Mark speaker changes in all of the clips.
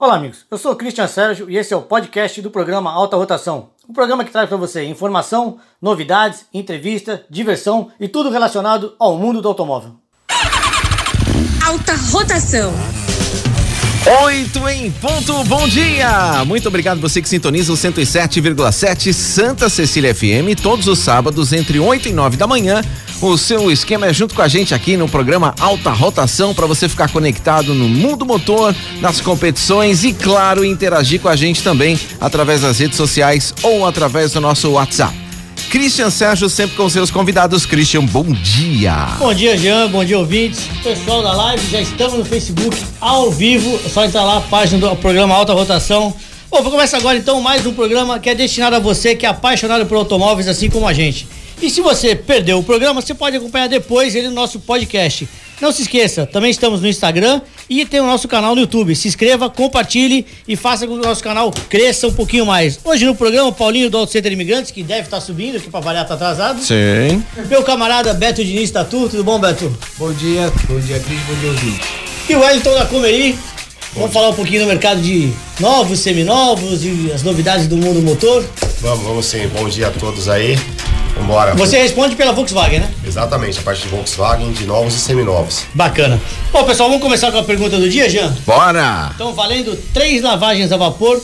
Speaker 1: Olá, amigos. Eu sou o Christian Sérgio e esse é o podcast do programa Alta Rotação. Um programa que traz para você informação, novidades, entrevista, diversão e tudo relacionado ao mundo do automóvel.
Speaker 2: Alta Rotação.
Speaker 3: Oito em ponto, bom dia! Muito obrigado você que sintoniza o 107,7 Santa Cecília FM todos os sábados entre 8 e 9 da manhã. O seu esquema é junto com a gente aqui no programa Alta Rotação para você ficar conectado no mundo motor, nas competições e, claro, interagir com a gente também através das redes sociais ou através do nosso WhatsApp. Christian Sérgio sempre com seus convidados. Christian, bom dia.
Speaker 1: Bom dia, Jean. Bom dia, ouvintes. Pessoal da live, já estamos no Facebook ao vivo. É só entrar lá, a página do programa Alta Rotação. Bom, vou começar agora então mais um programa que é destinado a você que é apaixonado por automóveis assim como a gente. E se você perdeu o programa, você pode acompanhar depois ele no nosso podcast. Não se esqueça, também estamos no Instagram e tem o nosso canal no YouTube. Se inscreva, compartilhe e faça com que o nosso canal cresça um pouquinho mais. Hoje no programa, Paulinho do Auto Center Imigrantes, que deve estar subindo, que para variar tá atrasado.
Speaker 3: Sim.
Speaker 1: Meu camarada Beto Diniz Tatu, tudo bom, Beto?
Speaker 4: Bom dia, bom dia, Cris, bom dia, ouvinte.
Speaker 1: E o Wellington da Comeri. Vamos falar um pouquinho do mercado de novos, seminovos e as novidades do mundo motor.
Speaker 5: Vamos, vamos sim. Bom dia a todos aí. Vambora.
Speaker 1: Você responde pela Volkswagen, né?
Speaker 5: Exatamente, a parte de Volkswagen, de novos e seminovos.
Speaker 1: Bacana. Bom, pessoal, vamos começar com a pergunta do dia, Jean?
Speaker 3: Bora!
Speaker 1: Então, valendo três lavagens a vapor.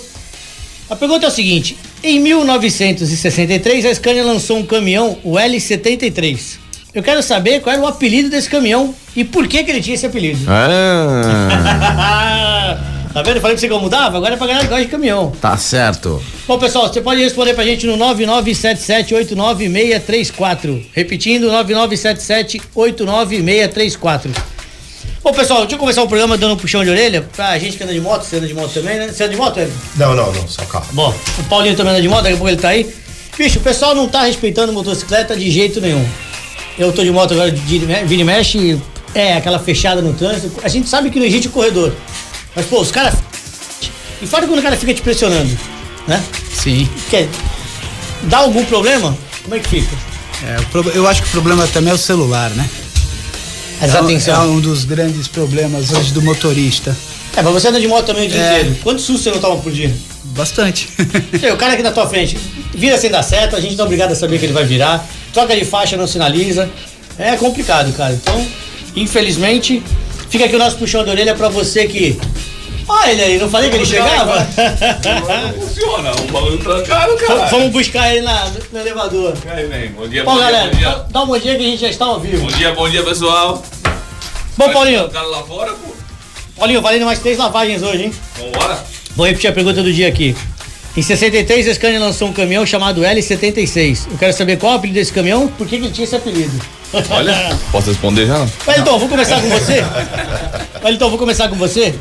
Speaker 1: A pergunta é o seguinte: em 1963, a Scania lançou um caminhão, o L73. Eu quero saber qual era o apelido desse caminhão e por que, que ele tinha esse apelido.
Speaker 3: Ah,
Speaker 1: tá vendo? Eu falei pra você que eu mudava? Agora é pra ganhar negócio de caminhão.
Speaker 3: tá certo.
Speaker 1: Bom, pessoal, você pode responder pra gente no 997789634. Repetindo, 997789634. Bom, pessoal, deixa eu começar o programa dando um puxão de orelha pra gente que anda de moto. Você anda de moto também, né? Você anda de moto, Ed?
Speaker 5: Não, não, não, só carro.
Speaker 1: Bom, o Paulinho também anda de moto, daqui a pouco ele tá aí. Bicho, o pessoal não tá respeitando motocicleta de jeito nenhum. Eu tô de moto agora, de vira e mexe, é aquela fechada no trânsito. A gente sabe que não existe corredor. Mas, pô, os caras. E fora quando o cara fica te pressionando, né?
Speaker 4: Sim.
Speaker 1: Quer. Dá algum problema? Como é que fica?
Speaker 4: É, eu acho que o problema também é o celular, né?
Speaker 1: As
Speaker 4: é, um-
Speaker 1: atenção.
Speaker 4: é um dos grandes problemas hoje do motorista.
Speaker 1: É, mas você anda de moto também o dia
Speaker 4: É.
Speaker 1: inteiro. Quantos sustos você não toma por dia?
Speaker 4: Bastante.
Speaker 1: O cara aqui na tua frente vira sem dar certo, a gente não é obrigado a saber que ele vai virar. Troca de faixa, não sinaliza. É complicado, cara. Então, infelizmente, fica aqui o nosso puxão de orelha pra você que. Olha ele aí, não falei que ele chegava?
Speaker 6: Funciona, o bagulho trancado,
Speaker 1: V-
Speaker 6: cara.
Speaker 1: Vamos buscar ele na, no elevador.
Speaker 6: Aí, vem. Bom dia,
Speaker 1: Bom,
Speaker 6: bom dia,
Speaker 1: galera,
Speaker 6: bom dia.
Speaker 1: dá- um bom dia que a gente já está ao vivo.
Speaker 6: Bom dia, bom dia, pessoal.
Speaker 1: Bom, Paulinho,
Speaker 6: cara lá fora, pô.
Speaker 1: Paulinho, valendo mais três lavagens hoje, hein?
Speaker 6: Vambora.
Speaker 1: Vou repetir a pergunta do dia aqui. Em 63, a Scania lançou um caminhão chamado L76. Eu quero saber qual é o apelido desse caminhão, por que que ele tinha esse apelido?
Speaker 6: Olha, posso responder já?
Speaker 1: Wellington, vou começar com você. Wellington, vou começar com você.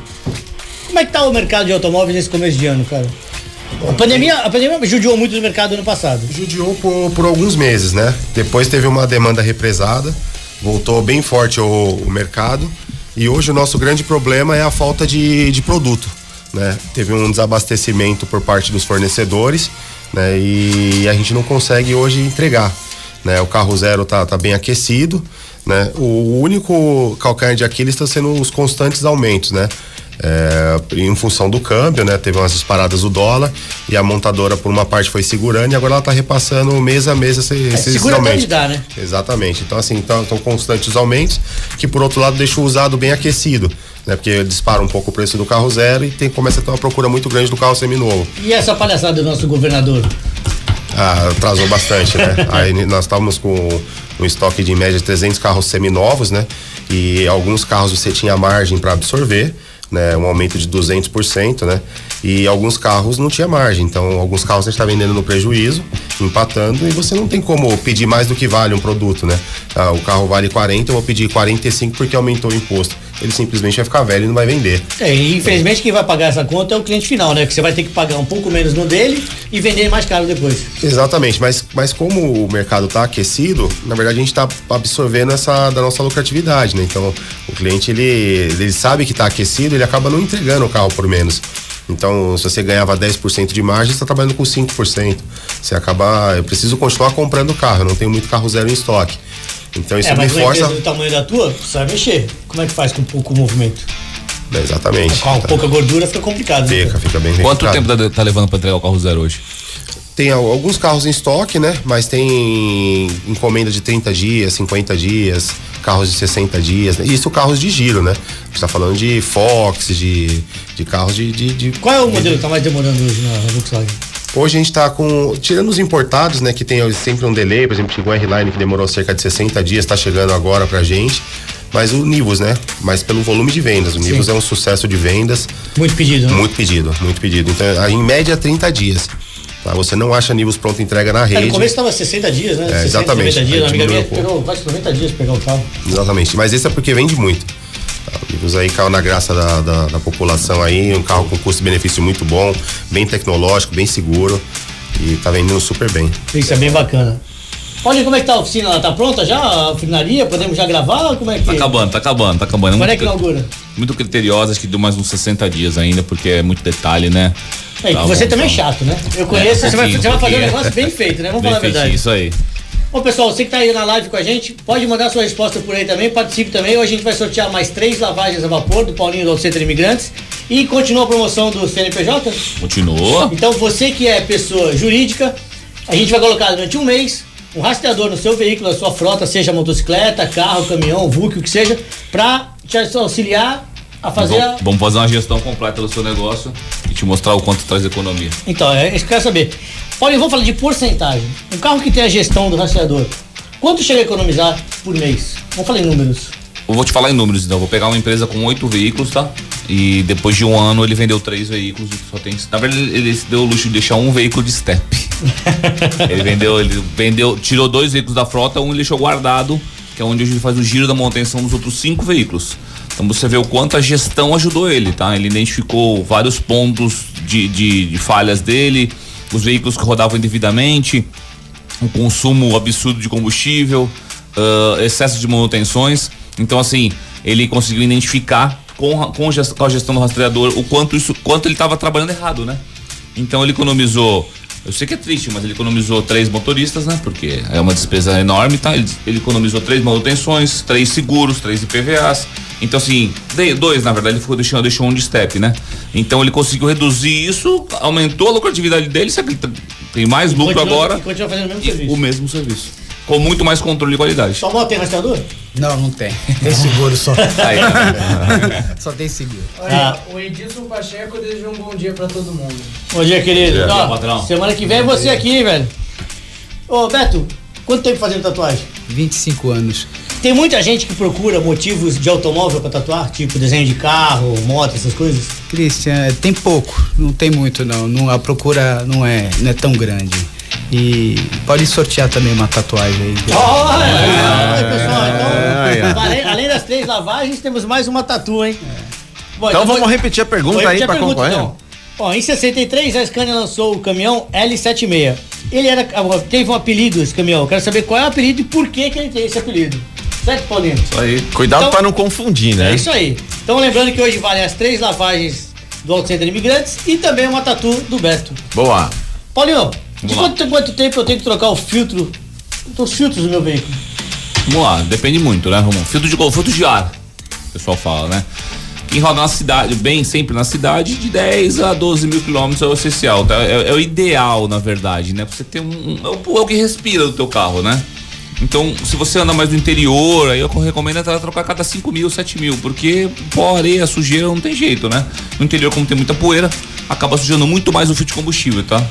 Speaker 1: Como é que tá o mercado de automóveis nesse começo de ano, cara? A pandemia, a pandemia judiou muito do mercado ano passado.
Speaker 5: Judiou por, por alguns meses, né? Depois teve uma demanda represada, voltou bem forte o, o mercado. E hoje o nosso grande problema é a falta de, de produto. Né? Teve um desabastecimento por parte dos fornecedores né? e a gente não consegue hoje entregar. Né? O carro zero tá, tá bem aquecido. Né? O único calcanhar de Aquiles está sendo os constantes aumentos, né? É, em função do câmbio, né? Teve umas disparadas do dólar e a montadora por uma parte foi segurando e agora ela tá repassando mês a mês esse- esses
Speaker 1: segura até
Speaker 5: aumentos.
Speaker 1: dá, né?
Speaker 5: Exatamente. Então assim, estão constantes os aumentos que por outro lado deixa o usado bem aquecido, né? Porque dispara um pouco o preço do carro zero e tem começa a ter uma procura muito grande do carro seminovo.
Speaker 1: E essa palhaçada do nosso governador?
Speaker 5: Ah, atrasou bastante, né? Aí nós estávamos com um estoque de em média de 300 carros seminovos, né? E alguns carros você tinha margem para absorver, né? Um aumento de 200%, né? E alguns carros não tinha margem. Então, alguns carros você está vendendo no prejuízo, empatando, e você não tem como pedir mais do que vale um produto, né? Ah, o carro vale 40, eu vou pedir 45 porque aumentou o imposto. Ele simplesmente vai ficar velho e não vai vender.
Speaker 1: É, e infelizmente quem vai pagar essa conta é o cliente final, né? Que você vai ter que pagar um pouco menos no dele e vender mais caro depois.
Speaker 5: Exatamente, mas, mas como o mercado está aquecido, na verdade a gente está absorvendo essa da nossa lucratividade, né? Então o cliente ele, ele sabe que está aquecido, ele acaba não entregando o carro por menos. Então, se você ganhava 10% de margem, você está trabalhando com 5%. Você acaba. Eu preciso continuar comprando carro, eu não tenho muito carro zero em estoque. Então isso
Speaker 1: é,
Speaker 5: me
Speaker 1: mas uma
Speaker 5: força.
Speaker 1: empresa do tamanho da tua, você vai mexer. Como é que faz com pouco movimento?
Speaker 5: Exatamente.
Speaker 1: Com pouca gordura fica complicado. né?
Speaker 5: Fica, fica bem
Speaker 6: Quanto
Speaker 5: complicado.
Speaker 6: tempo tá, tá levando pra entregar o carro zero hoje?
Speaker 5: Tem al- alguns carros em estoque, né? Mas tem encomenda de 30 dias, 50 dias, carros de 60 dias. Né? Isso carros de giro, né? A gente tá falando de Fox, de, de carros de, de, de-
Speaker 1: Qual é o modelo que tá mais demorando hoje na Volkswagen?
Speaker 5: Hoje a gente tá com. Tirando os importados, né? Que tem sempre um delay, por exemplo, chegou o R-Line que demorou cerca de 60 dias, tá chegando agora pra gente. Mas o Nivus, né? Mas pelo volume de vendas. O Nivus é um sucesso de vendas.
Speaker 1: Muito pedido, né?
Speaker 5: Muito pedido, muito pedido. Então, em média, 30 dias. Tá? Você não acha Nivus pronto entrega na
Speaker 1: É,
Speaker 5: rede.
Speaker 1: no começo tava 60 dias, né?
Speaker 5: É,
Speaker 1: 60,
Speaker 5: exatamente.
Speaker 1: 90 dias. A amiga minha esperou quase 90 dias pegar o carro.
Speaker 5: Exatamente. Mas esse é porque vende muito. Tá? Nivus aí caiu na graça da, da, da população aí, um carro com custo-benefício muito bom, bem tecnológico, bem seguro. E tá vendendo super bem.
Speaker 1: Isso é bem bacana. Olha como é que tá a oficina lá, tá pronta já? A afinaria? Podemos já gravar? Como é que.
Speaker 6: Tá acabando, tá acabando, tá acabando.
Speaker 1: Quando é
Speaker 6: Muito-
Speaker 1: que inaugura?
Speaker 6: Muito criteriosa, acho que deu mais uns 60 dias ainda, porque é muito detalhe, né?
Speaker 1: É,
Speaker 6: Tá
Speaker 1: você
Speaker 6: bom,
Speaker 1: também é
Speaker 6: tá.
Speaker 1: chato, né? Eu conheço,
Speaker 6: É, um
Speaker 1: você, vai, você vai fazer um negócio bem feito, né? Vamos
Speaker 6: Bem
Speaker 1: falar a verdade.
Speaker 6: Isso aí.
Speaker 1: Bom, pessoal, você que tá aí na live com a gente, pode mandar sua resposta por aí também, participe também. Hoje a gente vai sortear mais três lavagens a vapor do Paulinho do Centro Imigrantes. E continua a promoção do CNPJ.
Speaker 6: Continua.
Speaker 1: Então você que é pessoa jurídica, a gente vai colocar durante um mês um rastreador no seu veículo, na sua frota, seja motocicleta, carro, caminhão, VUC, o que seja, pra te auxiliar a fazer a,
Speaker 6: Vamos, vamos fazer uma gestão completa do seu negócio e te mostrar o quanto traz economia.
Speaker 1: Então, é isso que eu quero saber. Olha, vamos falar de porcentagem. Um carro que tem a gestão do rastreador, quanto chega a economizar por mês? Vamos falar em números.
Speaker 6: Eu vou te falar em números, então. Vou pegar uma empresa com oito veículos, tá? E depois de um ano ele vendeu três veículos e só tem. Na verdade, ele se deu o luxo de deixar um veículo de step. ele vendeu, ele vendeu, tirou dois veículos da frota, um ele deixou guardado, que é onde hoje ele faz o giro da manutenção dos outros cinco veículos. Então você vê o quanto a gestão ajudou ele, tá? Ele identificou vários pontos de, de, de falhas dele, os veículos que rodavam indevidamente, um consumo absurdo de combustível, ah, excesso de manutenções. Então, assim, ele conseguiu identificar com, a- com, a gestão do rastreador o quanto isso, quanto ele estava trabalhando errado, né? Então ele economizou. Eu sei que é triste, mas ele economizou três motoristas, né? Porque é uma despesa enorme, tá? Ele, ele economizou três manutenções, três seguros, três IPVAs. Então, assim, dois, na verdade, ele ficou deixando, deixou um de step, né? Então ele conseguiu reduzir isso, aumentou a lucratividade dele, só que ele t- tem mais lucro
Speaker 1: Continua-
Speaker 6: agora.
Speaker 1: Continua fazendo o mesmo serviço.
Speaker 6: o mesmo serviço. Com muito mais controle de qualidade.
Speaker 1: Sua moto tem rastreador?
Speaker 4: Não, não tem. Tem seguro só.
Speaker 6: Aí, tá
Speaker 4: Só tem seguro.
Speaker 1: Ah.
Speaker 7: O Edilson Pacheco deseja um bom dia pra todo mundo.
Speaker 1: Bom dia, querido.
Speaker 6: Bom dia,
Speaker 1: Ó,
Speaker 6: patrão.
Speaker 1: semana que vem é você aqui, velho. Ô, Beto, quanto tempo fazendo tatuagem?
Speaker 4: 25 anos.
Speaker 1: Tem muita gente que procura motivos de automóvel pra tatuar, tipo desenho de carro, moto, essas coisas.
Speaker 4: Cristian, tem pouco, não tem muito não. não a procura não é, não é tão grande. E pode sortear também uma tatuagem aí.
Speaker 1: Olha, pessoal,
Speaker 3: Ai,
Speaker 1: então,
Speaker 3: ai.
Speaker 1: além, além das três lavagens, temos mais uma tatu, hein? Bom,
Speaker 3: Então vamos
Speaker 1: vou-
Speaker 3: repetir a pergunta
Speaker 1: vou
Speaker 3: aí
Speaker 1: repetir a
Speaker 3: pra
Speaker 1: pergunta,
Speaker 3: concorrer.
Speaker 1: então. Ó, em 63, a Scania lançou o caminhão L76. Ele era, ah, teve um apelido, esse caminhão. Eu quero saber qual é o apelido e por que, que ele tem esse apelido. Certo, Paulinho?
Speaker 6: Isso aí.
Speaker 3: Cuidado
Speaker 1: Então-
Speaker 3: pra não confundir, né?
Speaker 1: É isso aí. Então lembrando que hoje valem as três lavagens do Auto Center Imigrantes e também uma tatu do Beto.
Speaker 3: Boa.
Speaker 1: Paulinho, de
Speaker 6: Vamos lá.
Speaker 1: quanto, quanto tempo eu tenho que trocar o filtro, os filtros do meu veículo?
Speaker 6: Vamos lá, depende muito, né, Romão? Filtro de, filtro de ar, o pessoal fala, né? Quem roda na cidade, bem sempre na cidade, de 10 a 12 mil quilômetros é o essencial, tá? É, é o ideal, na verdade, né? Você ter um. um- é, o, é o que respira do teu carro, né? Então, se você anda mais no interior, aí eu recomendo entrar trocar cada 5 mil, 7 mil, porque pó, areia, sujeira não tem jeito, né? No interior, como tem muita poeira, acaba sujando muito mais o filtro de combustível, tá?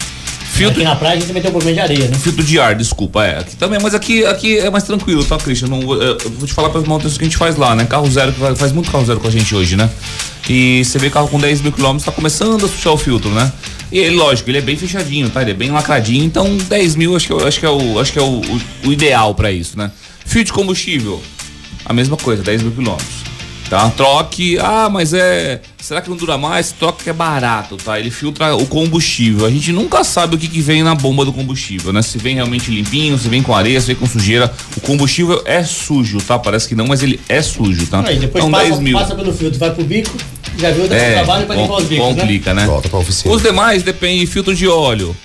Speaker 6: Filtro,
Speaker 1: Aqui na praia a gente também tem um problema de areia, né?
Speaker 6: Filtro de ar, desculpa, é. Aqui também, mas aqui, aqui é mais tranquilo, tá, Christian? Não, vou- eu vou te falar para as manutenções que a gente faz lá, né? Carro zero, faz muito carro zero com a gente hoje, né? E você vê carro com 10 mil quilômetros, tá começando a sujar o filtro, né? E ele, lógico, ele é bem fechadinho, tá? Ele é bem lacradinho, então 10 mil acho que, é- acho que é, o, acho que é o, o, o ideal para isso, né? Fio de combustível, a mesma coisa, 10 mil quilômetros. Tá? Troque, ah, mas é. Será que não dura mais? Troca que é barato, tá? Ele filtra o combustível. A gente nunca sabe o que, que vem na bomba do combustível, né? Se vem realmente limpinho, se vem com areia, se vem com sujeira. O combustível é sujo, tá? Parece que não, mas ele é sujo, tá?
Speaker 1: Aí depois
Speaker 6: então
Speaker 1: passa,
Speaker 6: 10 mil.
Speaker 1: passa pelo filtro, vai pro bico, já viu, dá
Speaker 6: É,
Speaker 1: trabalho pra limpar os bicos, né?
Speaker 6: complica, né?
Speaker 5: Volta pra oficina.
Speaker 6: Os demais depende de filtro de óleo.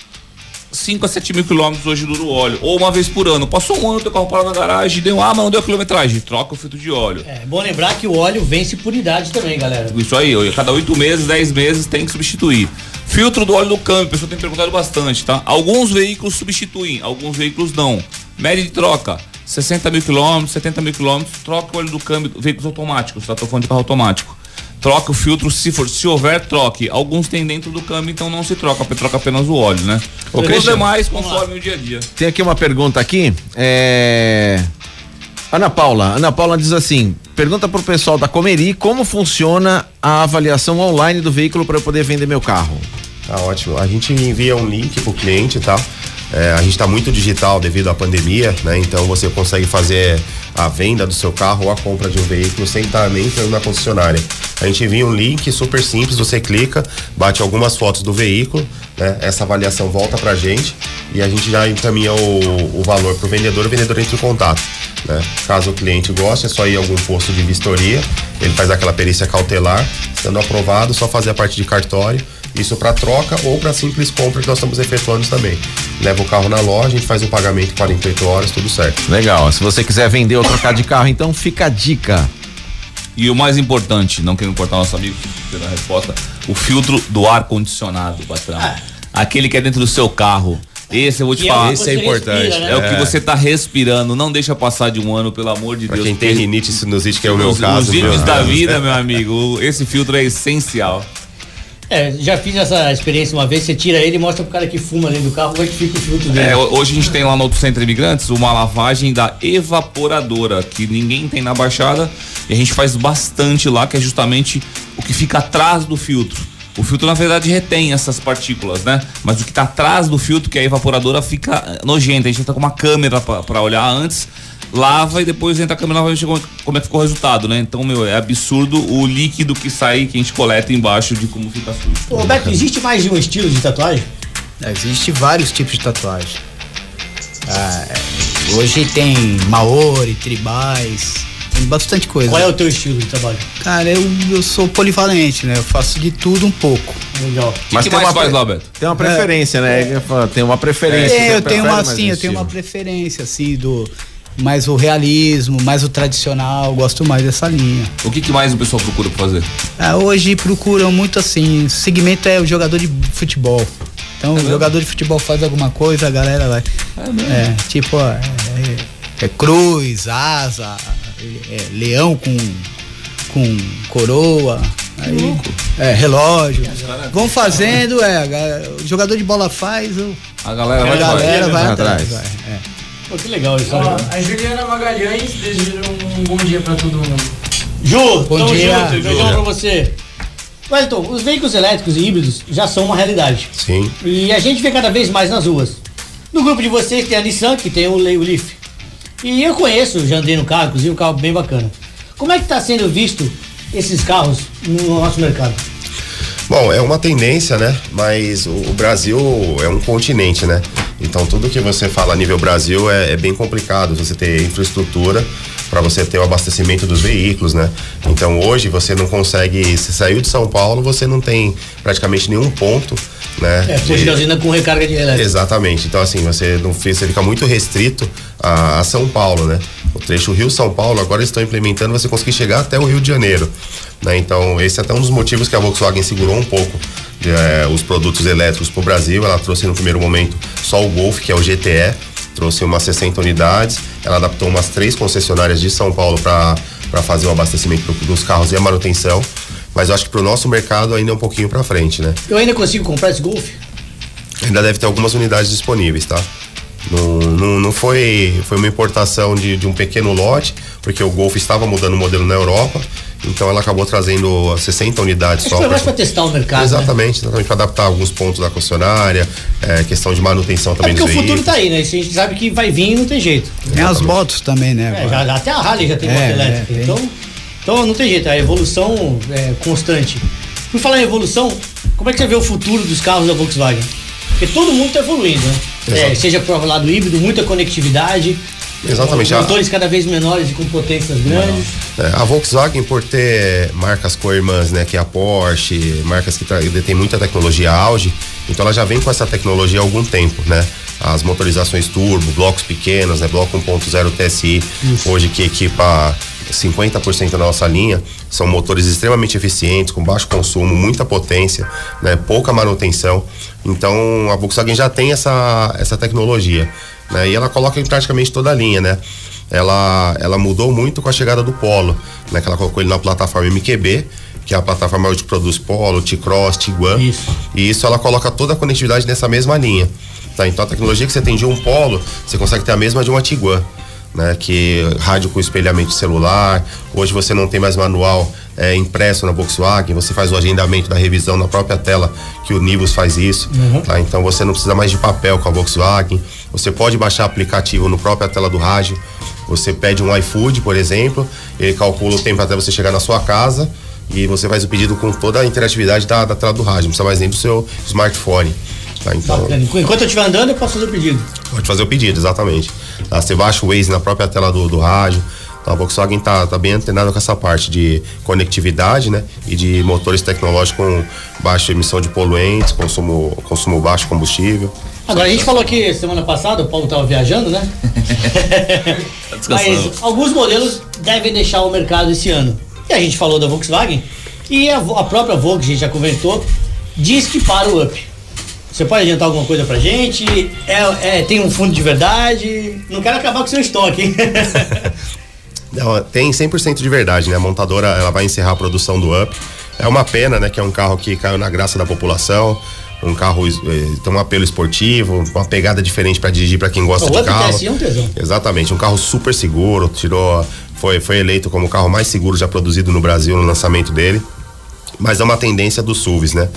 Speaker 6: 5 a 7 mil quilômetros hoje dura o óleo. Ou uma vez por ano. Passou um ano, teu carro parou na garagem, deu, ah, mas não deu a quilometragem. Troca o filtro de óleo.
Speaker 1: É bom lembrar que o óleo vence por idade também, galera.
Speaker 6: Isso aí, ó, cada 8 meses, 10 meses tem que substituir. Filtro do óleo do câmbio, o pessoal tem perguntado bastante, tá? Alguns veículos substituem, alguns veículos não. Média de troca, 60 mil quilômetros, 70 mil quilômetros, troca o óleo do câmbio, veículos automáticos, tá? Tô falando de carro automático. Troca o filtro, se for, se houver, troque. Alguns tem dentro do câmbio, então não se troca, porque troca apenas o óleo, né?
Speaker 3: Ô,
Speaker 6: Os demais conforme o dia a dia.
Speaker 3: Tem aqui uma pergunta aqui. É... Ana Paula. Ana Paula diz assim: pergunta pro pessoal da Comeri como funciona a avaliação online do veículo para eu poder vender meu carro.
Speaker 5: Tá ótimo. A gente envia um link pro cliente, tá? É, a gente está muito digital devido à pandemia, né? Então você consegue fazer a venda do seu carro ou a compra de um veículo sem estar nem entrando na concessionária. A gente envia um link super simples, você clica, bate algumas fotos do veículo, né? Essa avaliação volta pra gente e a gente já encaminha o, o valor pro vendedor, o vendedor entra em contato. Né? Caso o cliente goste, é só ir a algum posto de vistoria, ele faz aquela perícia cautelar, sendo aprovado, só fazer a parte de cartório isso para troca ou para simples compra que nós estamos efetuando também. Leva o carro na loja, a gente faz o pagamento em 48 horas, tudo certo.
Speaker 3: Legal. Se você quiser vender ou trocar de carro, então fica a dica.
Speaker 6: E o mais importante, não querendo cortar nosso amigo pela resposta, o filtro do ar condicionado, patrão. Aquele que é dentro do seu carro. Esse eu vou te
Speaker 1: Que é
Speaker 6: falar.
Speaker 1: que você respira, né?
Speaker 6: É o que você tá respirando. Não deixa passar de um ano, pelo amor de
Speaker 5: Pra
Speaker 6: Deus.
Speaker 5: quem tem rinite e sinusite, que é o meu
Speaker 6: Os,
Speaker 5: caso.
Speaker 6: os vídeos da vida, meu amigo. Esse filtro é essencial.
Speaker 1: É, já fiz essa experiência uma vez, você tira ele e mostra pro cara que fuma dentro do carro como é que fica o filtro dele.
Speaker 6: É, hoje a gente tem lá no Centro Imigrantes uma lavagem da evaporadora, que ninguém tem na Baixada, e a gente faz bastante lá, que é justamente o que fica atrás do filtro. O filtro, na verdade, retém essas partículas, né? Mas o que tá atrás do filtro, que é a evaporadora, fica eh, nojento. A gente tá com uma câmera pra olhar antes, lava e depois entra a câmera novamente como, como é que ficou o resultado, né? Então, meu, é absurdo o líquido que sai, que a gente coleta embaixo de como fica sujo.
Speaker 1: Ô, Roberto, existe mais de um estilo de tatuagem?
Speaker 4: Existem vários tipos de tatuagem. Ah, é, hoje tem Maori, tribais, tem bastante coisa.
Speaker 1: Qual é o teu estilo de trabalho?
Speaker 4: Cara, eu, eu sou polivalente, né? Eu faço de tudo um pouco.
Speaker 1: Legal.
Speaker 6: Mas que, que mais faz, Roberto?
Speaker 3: Tem uma preferência, né? Eu falo, Tem uma preferência.
Speaker 4: É, eu tenho uma assim, eu tenho uma preferência assim do mais o realismo, mais o tradicional, gosto mais dessa linha.
Speaker 6: O que, que mais o pessoal procura pra fazer?
Speaker 4: Ah, hoje procuram muito assim, o segmento é o jogador de futebol. Então, o jogador de futebol faz alguma coisa, a galera vai. É, tipo, ó, é, é- é cruz, asa, é, é leão com, com coroa. Aí, é, relógio. Vão fazendo, é, o jogador de bola faz, o-
Speaker 6: A galera
Speaker 4: a
Speaker 6: vai
Speaker 4: galera vai,
Speaker 3: vai
Speaker 4: atrás.
Speaker 3: atrás.
Speaker 4: vai, é.
Speaker 1: Pô, que legal isso.
Speaker 7: Ó,
Speaker 1: olha.
Speaker 7: a Juliana Magalhães deseja um bom dia pra todo mundo.
Speaker 1: Ju,
Speaker 4: Bom
Speaker 1: tamo
Speaker 4: dia,
Speaker 1: junto,
Speaker 4: Ju.
Speaker 1: beijão pra você. Wellington, os veículos elétricos e híbridos já são uma realidade.
Speaker 5: Sim.
Speaker 1: E a gente vê cada vez mais nas ruas. No grupo de vocês tem a Nissan, que tem o, o Leaf. E eu conheço, já andei no carro, inclusive um carro bem bacana. Como é que está sendo visto esses carros no nosso mercado?
Speaker 5: Bom, é uma tendência, né? Mas o Brasil é um continente, né? Então tudo que você fala a nível Brasil é, é bem complicado. Você ter infraestrutura para você ter o abastecimento dos veículos, né? Então hoje você não consegue. Se saiu de São Paulo, você não tem praticamente nenhum ponto, né?
Speaker 1: É, posto de gasolina com recarga de elétrica.
Speaker 5: Exatamente. Então, assim, você não você fica muito restrito a, a São Paulo, né? O trecho Rio-São Paulo, agora eles estão implementando você conseguir chegar até o Rio de Janeiro. Né? Então, esse é até um dos motivos que a Volkswagen segurou um pouco eh, os produtos elétricos para o Brasil. Ela trouxe no primeiro momento só o Golf, que é o GTE, trouxe umas 60 unidades. Ela adaptou umas três concessionárias de São Paulo para fazer o abastecimento do- dos carros e a manutenção. Mas eu acho que para o nosso mercado ainda é um pouquinho para frente, né?
Speaker 1: Eu ainda consigo comprar esse Golf?
Speaker 5: Ainda deve ter algumas unidades disponíveis, tá? Não, não, não foi, foi uma importação de, de um pequeno lote, porque o Golf estava mudando o modelo na Europa, então ela acabou trazendo 60 unidades
Speaker 1: Acho
Speaker 5: só.
Speaker 1: foi
Speaker 5: pra-
Speaker 1: mais para testar o mercado. né?
Speaker 5: Exatamente, exatamente para adaptar alguns pontos da concessionária, é, questão de manutenção
Speaker 1: É
Speaker 5: também
Speaker 1: porque o futuro
Speaker 5: veículos.
Speaker 1: tá aí, né? Isso a gente sabe que vai vir e não tem jeito.
Speaker 4: Tem as motos também, né?
Speaker 1: É, já, até a Harley já tem
Speaker 4: É,
Speaker 1: moto
Speaker 4: é,
Speaker 1: elétrica.
Speaker 4: tem.
Speaker 1: então, então não tem jeito, a evolução é constante. Por falar em evolução, como é que você vê o futuro dos carros da Volkswagen? Porque todo mundo está evoluindo, né? É, seja pro lado híbrido, muita conectividade.
Speaker 5: Exatamente.
Speaker 1: Motores cada vez menores e com potências grandes.
Speaker 5: é, a Volkswagen, por ter marcas co-irmãs, né, que é a Porsche, marcas que detêm muita tecnologia auge, então ela já vem com essa tecnologia há algum tempo, né? As motorizações turbo, blocos pequenos, né, bloco 1.0 TSI, hoje que equipa 50% da nossa linha, são motores extremamente eficientes, com baixo consumo, muita potência, né, pouca manutenção. Então a Volkswagen já tem essa, essa tecnologia, né? E ela coloca em praticamente toda a linha, né? Ela, ela mudou muito com a chegada do Polo, né? Que ela colocou ele na plataforma MQB, que é a plataforma que produz Polo, T-Cross, Tiguan.
Speaker 1: Isso.
Speaker 5: E isso ela coloca toda a conectividade nessa mesma linha. Tá? Então a tecnologia que você tem de um Polo, você consegue ter a mesma de uma Tiguan. Né, que rádio com espelhamento celular. Hoje você não tem mais manual é, impresso na Volkswagen, você faz o agendamento da revisão na própria tela, que o Nivus faz isso. tá? Então você não precisa mais de papel com a Volkswagen. Você pode baixar aplicativo no própria tela do rádio. Você pede um iFood, por exemplo, ele calcula o tempo até você chegar na sua casa e você faz o pedido com toda a interatividade da, da tela do rádio, não precisa mais nem do seu smartphone. Tá? Então,
Speaker 1: Bacana. Enquanto eu estiver andando, eu posso fazer o pedido.
Speaker 5: Pode fazer o pedido, exatamente. Tá? Você baixa o Waze na própria tela do, do rádio. Então, a Volkswagen tá, tá bem antenada com essa parte de conectividade, né? E de motores tecnológicos com baixa emissão de poluentes, consumo, consumo baixo de combustível.
Speaker 1: Agora, a gente falou que semana passada o Paulo estava viajando, né?
Speaker 6: Tá.
Speaker 1: Mas alguns modelos devem deixar o mercado esse ano. E a gente falou da Volkswagen e a, a própria Volkswagen, a gente já comentou, diz que para o up. Você pode adiantar alguma coisa pra gente? É, é, tem um fundo de verdade? Não quero acabar com seu estoque, hein?
Speaker 5: Não, tem 100% de verdade, né? A montadora ela vai encerrar a produção do Up. É uma pena, né? Que é um carro que caiu na graça da população. Um carro eh, tem um apelo esportivo, uma pegada diferente para dirigir para quem gosta
Speaker 1: O
Speaker 5: de carro.
Speaker 1: TSI é um tesão.
Speaker 5: Exatamente, um carro super seguro, tirou, foi, foi eleito como o carro mais seguro já produzido no Brasil no lançamento dele. Mas é uma tendência dos SUVs, né?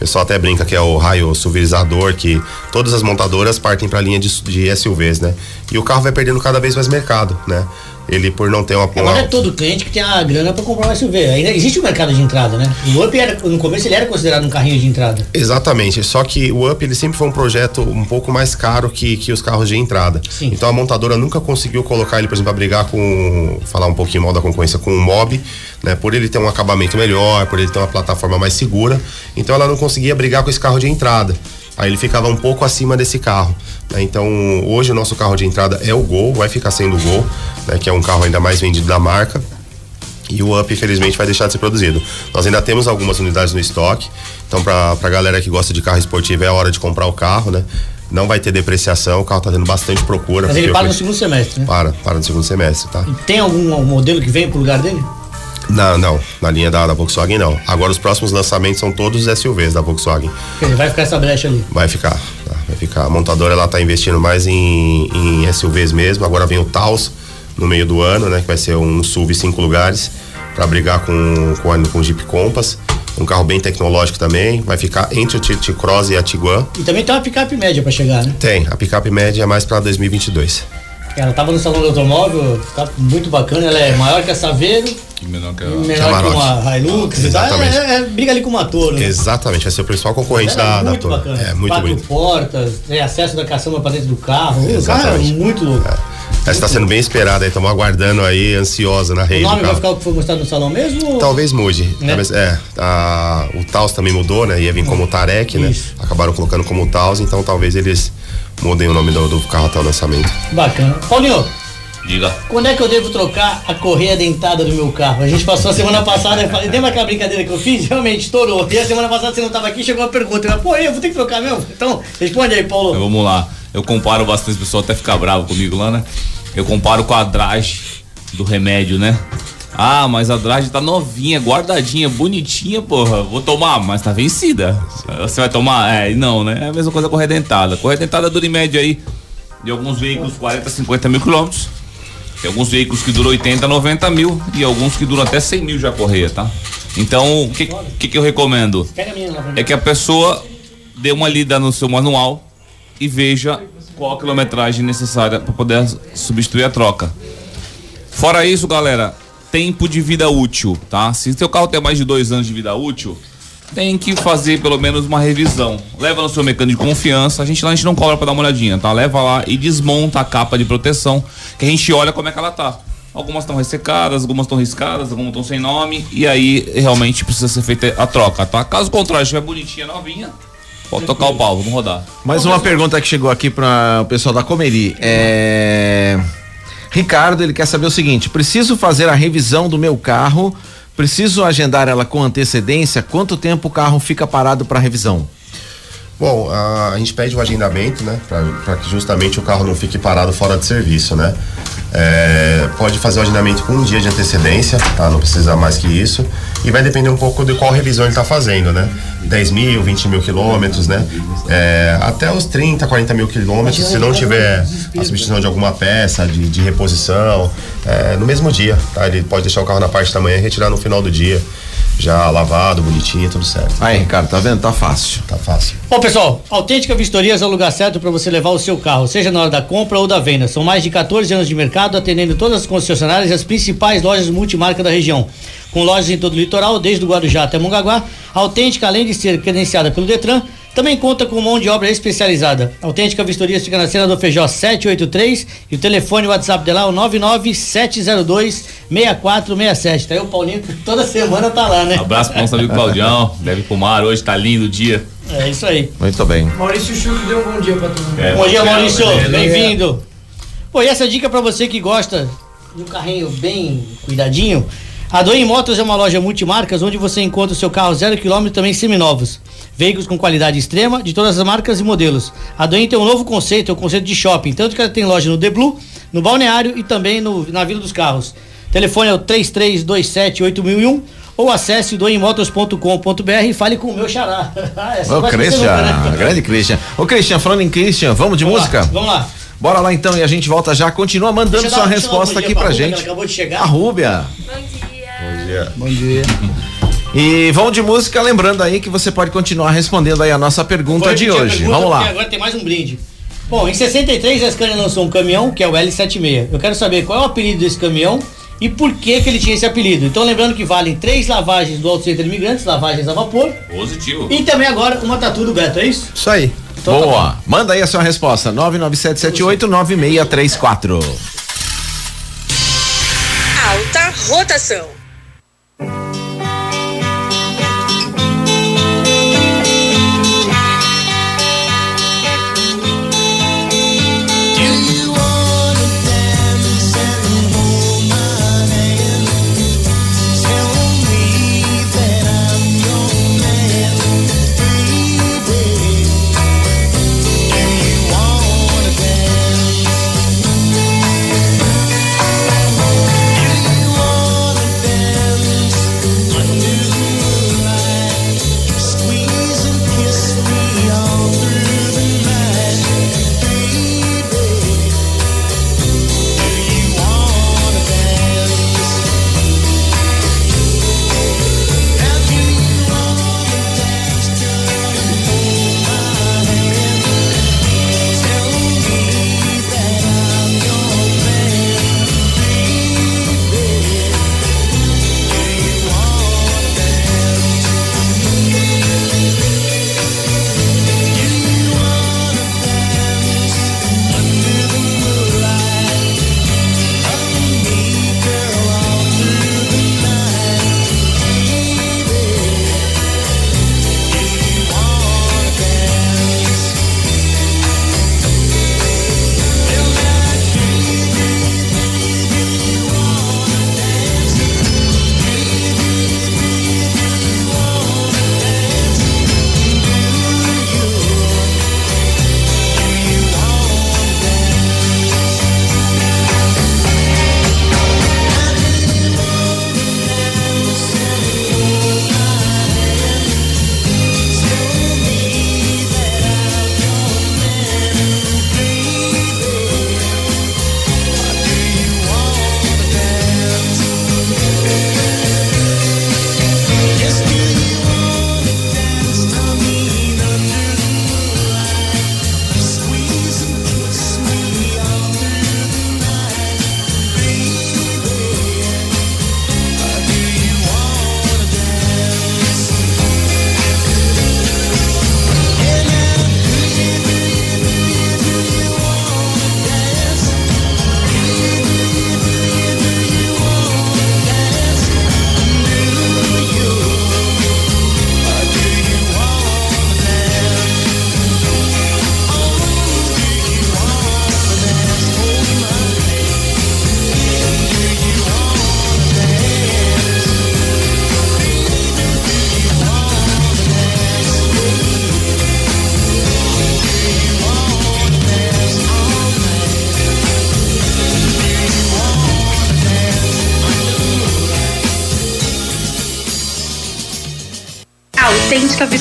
Speaker 5: Pessoal até brinca que é o raio SUVizador, que todas as montadoras partem para a linha de, de SUVs, né? E o carro vai perdendo cada vez mais mercado, né? Ele por não ter uma,
Speaker 1: Agora
Speaker 5: uma
Speaker 1: é todo cliente que tem a grana pra comprar um SUV. Ainda existe o mercado de entrada, né? O Up era, no começo ele era considerado um carrinho de entrada.
Speaker 5: Exatamente, só que o Up ele sempre foi um projeto um pouco mais caro que, que os carros de entrada.
Speaker 1: Sim.
Speaker 5: Então a montadora nunca conseguiu colocar ele, por exemplo, a brigar com. falar um pouquinho mal da concorrência com o Mob, né? Por ele ter um acabamento melhor, por ele ter uma plataforma mais segura. Então ela não conseguia brigar com esse carro de entrada. Aí ele ficava um pouco acima desse carro. né? Então hoje o nosso carro de entrada é o Gol, vai ficar sendo o Gol, né? que é um carro ainda mais vendido da marca. E o Up, infelizmente, vai deixar de ser produzido. Nós ainda temos algumas unidades no estoque. Então, pra, pra galera que gosta de carro esportivo, é a hora de comprar o carro, né? Não vai ter depreciação, o carro tá tendo bastante procura.
Speaker 1: Mas ele para
Speaker 5: eu
Speaker 1: no segundo semestre, né?
Speaker 5: Para, para no segundo semestre, tá?
Speaker 1: Tem algum modelo que vem pro lugar dele?
Speaker 5: Não, não, na linha da, da Volkswagen não. Agora os próximos lançamentos são todos SUVs da Volkswagen.
Speaker 1: Vai ficar essa brecha ali.
Speaker 5: Vai ficar, tá? vai ficar. A montadora ela tá investindo mais em, em SUVs mesmo. Agora vem o Taos no meio do ano, né? Que vai ser um SUV cinco lugares para brigar com, com, com o Jeep Compass. Um carro bem tecnológico também. Vai ficar entre o T-Cross e a Tiguan.
Speaker 1: E também tem uma picape média pra chegar, né?
Speaker 5: Tem, a picape média é mais para 2022.
Speaker 1: Ela tava no salão do automóvel, tá muito bacana, ela é maior que a Saveiro,
Speaker 6: Que menor que a...
Speaker 1: menor que uma Hilux e tal.
Speaker 5: Exatamente.
Speaker 1: É, é, briga ali com uma Toro. né?
Speaker 5: Exatamente, vai ser o principal concorrente da,
Speaker 1: é
Speaker 5: da
Speaker 1: muito
Speaker 5: Toro.
Speaker 1: bacana.
Speaker 5: É muito
Speaker 1: Quatro
Speaker 5: bonito.
Speaker 1: portas, tem acesso da caçamba pra dentro do carro. O é
Speaker 5: Exatamente.
Speaker 1: muito louco.
Speaker 5: Essa está sendo bem esperada estamos aguardando aí, ansiosa na
Speaker 1: O
Speaker 5: rede.
Speaker 1: nome
Speaker 5: do
Speaker 1: vai ficar o que foi mostrado no salão mesmo?
Speaker 5: Talvez mude.
Speaker 1: Né?
Speaker 5: Talvez- é, a- o Taos também mudou, né? Ia vir como Tarek, né?
Speaker 1: Isso.
Speaker 5: Acabaram colocando como Taos, então talvez eles mudem o nome do, do carro até o lançamento.
Speaker 1: Bacana. Paulinho,
Speaker 6: Diga.
Speaker 1: quando é que eu devo trocar a correia dentada do meu carro? A gente passou a semana passada, eu falei, lembra aquela brincadeira que eu fiz? Realmente, estourou. E a semana passada você não tava aqui, chegou uma pergunta. Eu falei, pô, eu vou ter que trocar mesmo? Então, responde aí, Paulo.
Speaker 6: Então, vamos lá. Eu comparo bastante, o pessoal até fica bravo comigo lá, né? Eu comparo com a Drage do remédio, né? Ah, mas a Drage tá novinha, guardadinha, bonitinha, porra. Vou tomar, mas tá vencida. Você vai tomar? É, não, né? É a mesma coisa com a Redentada. Com a Redentada dura em média aí de alguns veículos 40, 50 mil quilômetros. Tem alguns veículos que duram 80, 90 mil e alguns que duram até 100 mil já correia, tá? Então, o que, que, que eu recomendo?
Speaker 1: A
Speaker 6: é que a pessoa dê uma lida no seu manual e veja qual a quilometragem necessária para poder substituir a troca. Fora isso, galera, tempo de vida útil, tá? Se seu carro tem mais de dois anos de vida útil, tem que fazer pelo menos uma revisão. Leva no seu mecânico de confiança, a gente lá a gente não cobra para dar uma olhadinha, tá? Leva lá e desmonta a capa de proteção, que a gente olha como é que ela tá. Algumas estão ressecadas, algumas estão riscadas, algumas estão sem nome, e aí realmente precisa ser feita a troca, tá? Caso contrário, estiver bonitinha, novinha, pode tocar o pau, vamos rodar.
Speaker 3: Mais uma pergunta que chegou aqui para o pessoal da Comeri. É... Ricardo, ele quer saber o seguinte: preciso fazer a revisão do meu carro, preciso agendar ela com antecedência. Quanto tempo o carro fica parado para revisão?
Speaker 5: Bom, a, gente pede o agendamento, né? Para que justamente o carro não fique parado fora de serviço, né? É, pode fazer o agendamento com um dia de antecedência, tá? Não precisa mais que isso. E vai depender um pouco de qual revisão ele está fazendo, né? 10 mil, 20 mil quilômetros, né? É, até os 30, 40 mil quilômetros, se não tiver a substituição de alguma peça, de, de reposição, é, no mesmo dia, tá? Ele pode deixar o carro na parte da manhã e retirar no final do dia já lavado, bonitinho, tudo certo.
Speaker 3: Aí, Ricardo, tá vendo? Tá fácil.
Speaker 5: Tá fácil.
Speaker 1: Bom, pessoal, Autêntica Vistorias é o lugar certo para você levar o seu carro, seja na hora da compra ou da venda. São mais de 14 anos de mercado, atendendo todas as concessionárias e as principais lojas multimarca da região. Com lojas em todo o litoral, desde o Guarujá até Mongaguá, a Autêntica, além de ser credenciada pelo Detran, também conta com mão de obra especializada. Autêntica Vistorias fica na cena do Feijó 783 e o telefone o WhatsApp dela é o 99702 6467. Tá aí o Paulinho que toda semana tá lá, né?
Speaker 6: Abraço pro nosso amigo Claudião, deve fumar hoje, tá lindo o dia.
Speaker 1: É isso aí.
Speaker 3: Muito bem.
Speaker 7: Maurício Chuco deu um bom dia pra todo mundo.
Speaker 6: É,
Speaker 1: Bom dia, Maurício.
Speaker 6: é,
Speaker 1: Bem-vindo. Pô, e essa dica pra você que gosta de um carrinho bem cuidadinho. A Doen Motos é uma loja multimarcas onde você encontra o seu carro zero quilômetro também seminovos. Veículos com qualidade extrema de todas as marcas e modelos. A Doen tem um novo conceito, é o conceito de shopping. Tanto que ela tem loja no The Blue, no Balneário e também no, na Vila dos Carros. Telefone é o 33278001 ou acesse doemotors.com.br e fale com o meu xará. Essa
Speaker 3: Ô,
Speaker 1: vai ser
Speaker 3: Christian,
Speaker 1: nunca, né?
Speaker 3: grande Christian. Ô, Christian, falando em Christian, vamos de
Speaker 1: Vamos
Speaker 3: música?
Speaker 1: Lá, vamos lá.
Speaker 3: Bora lá então e a gente volta já. Continua mandando sua resposta aqui
Speaker 1: dia
Speaker 3: pra
Speaker 1: Rúbia,
Speaker 3: gente.
Speaker 1: ela acabou de chegar.
Speaker 3: A Rúbia.
Speaker 5: Bom dia.
Speaker 4: Bom dia.
Speaker 3: E vamos de música, lembrando aí que você pode continuar respondendo aí a nossa pergunta de hoje.
Speaker 1: pergunta,
Speaker 3: Vamos lá.
Speaker 1: Agora tem mais um brinde. Bom, em 63 a Scania lançou um caminhão, que é o L76. Eu quero saber qual é o apelido desse caminhão e por que que ele tinha esse apelido. Então lembrando que valem três lavagens do Auto Center Imigrantes, lavagens a vapor,
Speaker 6: Positivo.
Speaker 1: e também agora uma tatu do Beto, é isso?
Speaker 4: Isso aí.
Speaker 1: Então tá.
Speaker 3: Boa. Manda aí a sua resposta. 997789634.
Speaker 2: Alta rotação.
Speaker 8: Thank
Speaker 2: you.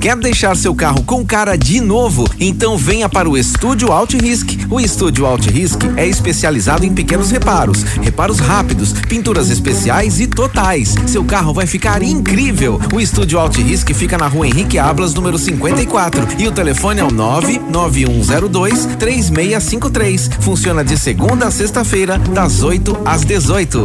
Speaker 3: Quer deixar seu carro com cara de novo? Então venha para o Estúdio Alt Risk. O Estúdio Alt Risk é especializado em pequenos reparos, reparos rápidos, pinturas especiais e totais. Seu carro vai ficar incrível. O Estúdio Alt Risk fica na rua Henrique Ablas, número 54. E o telefone é o 99102 3653. Funciona de segunda a sexta-feira, das 8 às 18.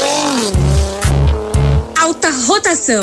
Speaker 2: Rotação.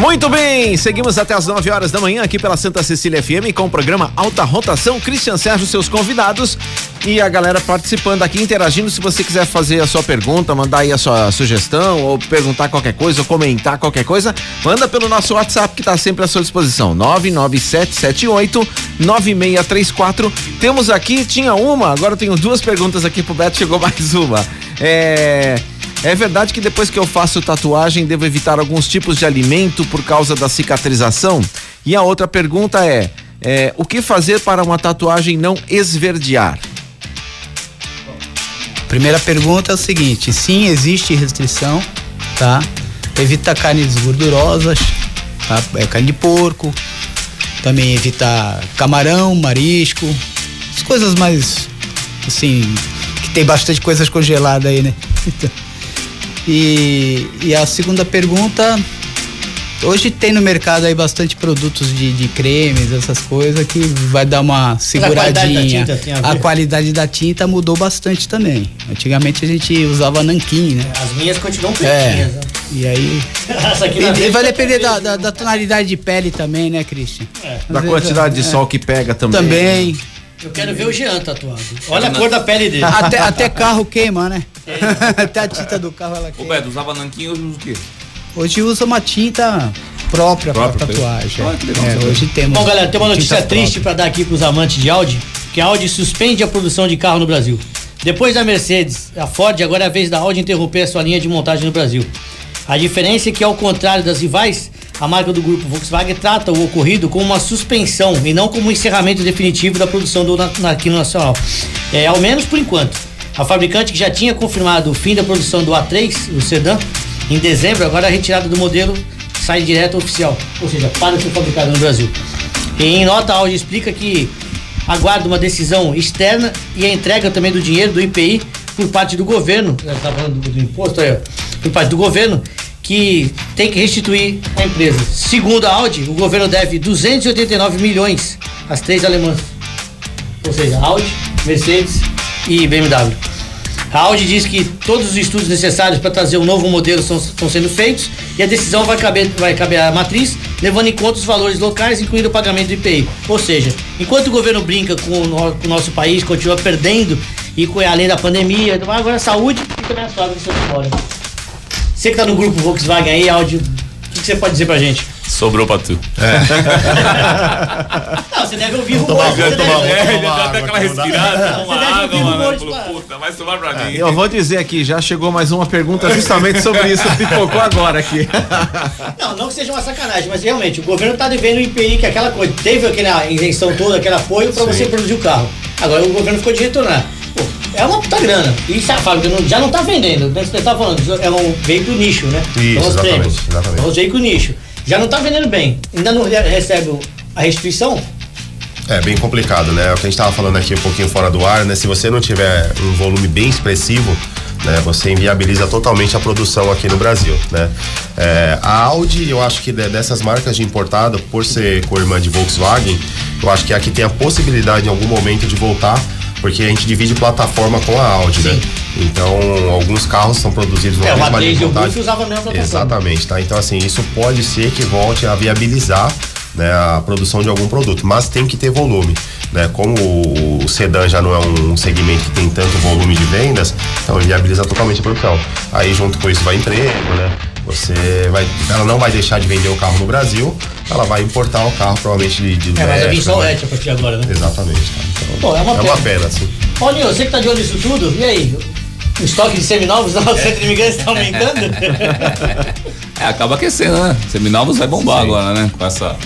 Speaker 3: Muito bem, seguimos até as 9 horas da manhã aqui pela Santa Cecília FM com o programa Alta Rotação. Cristian Sérgio, seus convidados e a galera participando aqui, interagindo. Se você quiser fazer a sua pergunta, mandar aí a sua sugestão ou perguntar qualquer coisa ou comentar qualquer coisa, manda pelo nosso WhatsApp que está sempre à sua disposição. 99778 9634. Temos aqui, tinha uma, agora tenho duas perguntas aqui pro Beto, chegou mais uma. É. É verdade que depois que eu faço tatuagem devo evitar alguns tipos de alimento por causa da cicatrização? E a outra pergunta é, é o que fazer para uma tatuagem não esverdear?
Speaker 4: Primeira pergunta é o seguinte: sim, existe restrição, tá? Evita carnes gordurosas, tá? É carne de porco, também evita camarão, marisco, as coisas mais assim, que tem bastante coisas congeladas aí, né? E, e a segunda pergunta, hoje tem no mercado aí bastante produtos de, de cremes, essas coisas que vai dar uma seguradinha.
Speaker 1: qualidade da tinta a
Speaker 4: a qualidade da tinta mudou bastante também. Antigamente a gente usava nanquim, né?
Speaker 1: As minhas continuam
Speaker 4: É.
Speaker 1: pretinhas. né?
Speaker 4: E aí.
Speaker 1: Essa aqui
Speaker 4: E,
Speaker 1: na frente
Speaker 4: vai
Speaker 1: tá
Speaker 4: depender da, da,
Speaker 1: né?
Speaker 4: da tonalidade de pele também, né, Christian? Às
Speaker 3: Da
Speaker 4: vezes,
Speaker 3: quantidade de
Speaker 4: é,
Speaker 3: sol que pega também.
Speaker 4: Também.
Speaker 1: Eu quero ver o Jean tatuado. Olha a cor da pele dele.
Speaker 4: Até, até carro queima, né? Até a tinta do carro ela
Speaker 6: Ô
Speaker 4: queima.
Speaker 6: Beto, usava nanquim, hoje usa o quê?
Speaker 4: Hoje usa uma tinta própria para tatuagem.
Speaker 6: Ah.
Speaker 4: É, hoje temos.
Speaker 1: Bom, galera, tem uma notícia triste para dar aqui pros amantes de Audi, que a Audi suspende a produção de carro no Brasil. Depois da Mercedes, a Ford, agora é a vez da Audi interromper a sua linha de montagem no Brasil. A diferença é que, ao contrário das rivais, a marca do grupo Volkswagen trata o ocorrido como uma suspensão e não como um encerramento definitivo da produção do na, na- aqui no nacional. É, ao menos por enquanto. A fabricante que já tinha confirmado o fim da produção do A3, o sedã, em dezembro, agora a retirada do modelo sai direto oficial, ou seja, para de ser fabricado no Brasil. E em nota, a Audi explica que aguarda uma decisão externa e a entrega também do dinheiro do IPI por parte do governo, está falando do, do imposto aí, por parte do governo, que tem que restituir a empresa. Segundo a Audi, o governo deve 289 milhões às três alemãs. Ou seja, Audi, Mercedes e BMW. A Audi diz que todos os estudos necessários para trazer um novo modelo estão, estão sendo feitos e a decisão vai caber, vai caber à matriz, levando em conta os valores locais, incluindo o pagamento do IPI. Ou seja, enquanto o governo brinca com o, com o nosso país, continua perdendo, e com, além da pandemia, agora a saúde fica na sua fora. Você que está no grupo Volkswagen aí, Audi, que, que você pode dizer pra gente?
Speaker 6: Sobrou pra tu.
Speaker 1: Não, você deve ouvir
Speaker 5: tomar-
Speaker 1: rumores. você
Speaker 5: vou tomar-
Speaker 1: deve-
Speaker 6: É,
Speaker 5: tomar água
Speaker 6: aquela respirada, toma
Speaker 1: Você deve
Speaker 6: água,
Speaker 1: ouvir
Speaker 6: mano.
Speaker 1: claro.
Speaker 6: puta, vai sobrar pra mim.
Speaker 3: Eu vou dizer aqui, já chegou mais uma pergunta justamente sobre isso, pipocou agora aqui.
Speaker 1: Não, não que seja uma sacanagem, mas realmente o governo tá devendo o IPI, que é aquela coisa, teve aquela isenção toda, aquele apoio para você produzir o carro. Agora o governo ficou de retornar. É uma puta grana. E se a fábrica não- já não tá vendendo, né? Você tá falando, é um veículo nicho, né?
Speaker 5: Isso,
Speaker 1: São os
Speaker 5: exatamente,
Speaker 1: prêmios.
Speaker 5: exatamente.
Speaker 1: São os veículos nicho. Já não tá vendendo bem. Ainda não re- recebe a restituição?
Speaker 5: É bem complicado, né? É o que a gente tava falando aqui um pouquinho fora do ar, né? Se você não tiver um volume bem expressivo, né? Você inviabiliza totalmente a produção aqui no Brasil, né? É, a Audi, eu acho que de- dessas marcas de importada, por ser co-irmã de Volkswagen, eu acho que aqui tem a possibilidade em algum momento de voltar, porque a gente divide plataforma com a Audi, né? Então, alguns carros são produzidos
Speaker 1: É, o
Speaker 5: mesma linha
Speaker 1: A3
Speaker 5: de
Speaker 1: o
Speaker 5: montagem.
Speaker 1: Golf usavam a mesma plataforma.
Speaker 5: Exatamente, tá? Então, assim, isso pode ser que volte a viabilizar né, a produção de algum produto, mas tem que ter volume. Né? Como o, o sedã já não é um segmento que tem tanto volume de vendas, então ele viabiliza totalmente a produção. Aí, junto com isso, vai emprego, né? Você vai, ela não vai deixar de vender o carro no Brasil, ela vai importar o carro provavelmente de, de
Speaker 1: É, mas vir
Speaker 5: México,
Speaker 1: só o
Speaker 5: né?
Speaker 1: hatch a partir de agora, né?
Speaker 5: Exatamente. Tá? Então,
Speaker 1: Pô, é uma pena.
Speaker 5: pena, sim.
Speaker 1: Paulinho, você que tá de olho nisso tudo, e aí? O estoque de seminovos lá, o centro de imigrantes tá aumentando?
Speaker 6: É, acaba aquecendo, né? Seminovos vai bombar agora, né? Com, essa,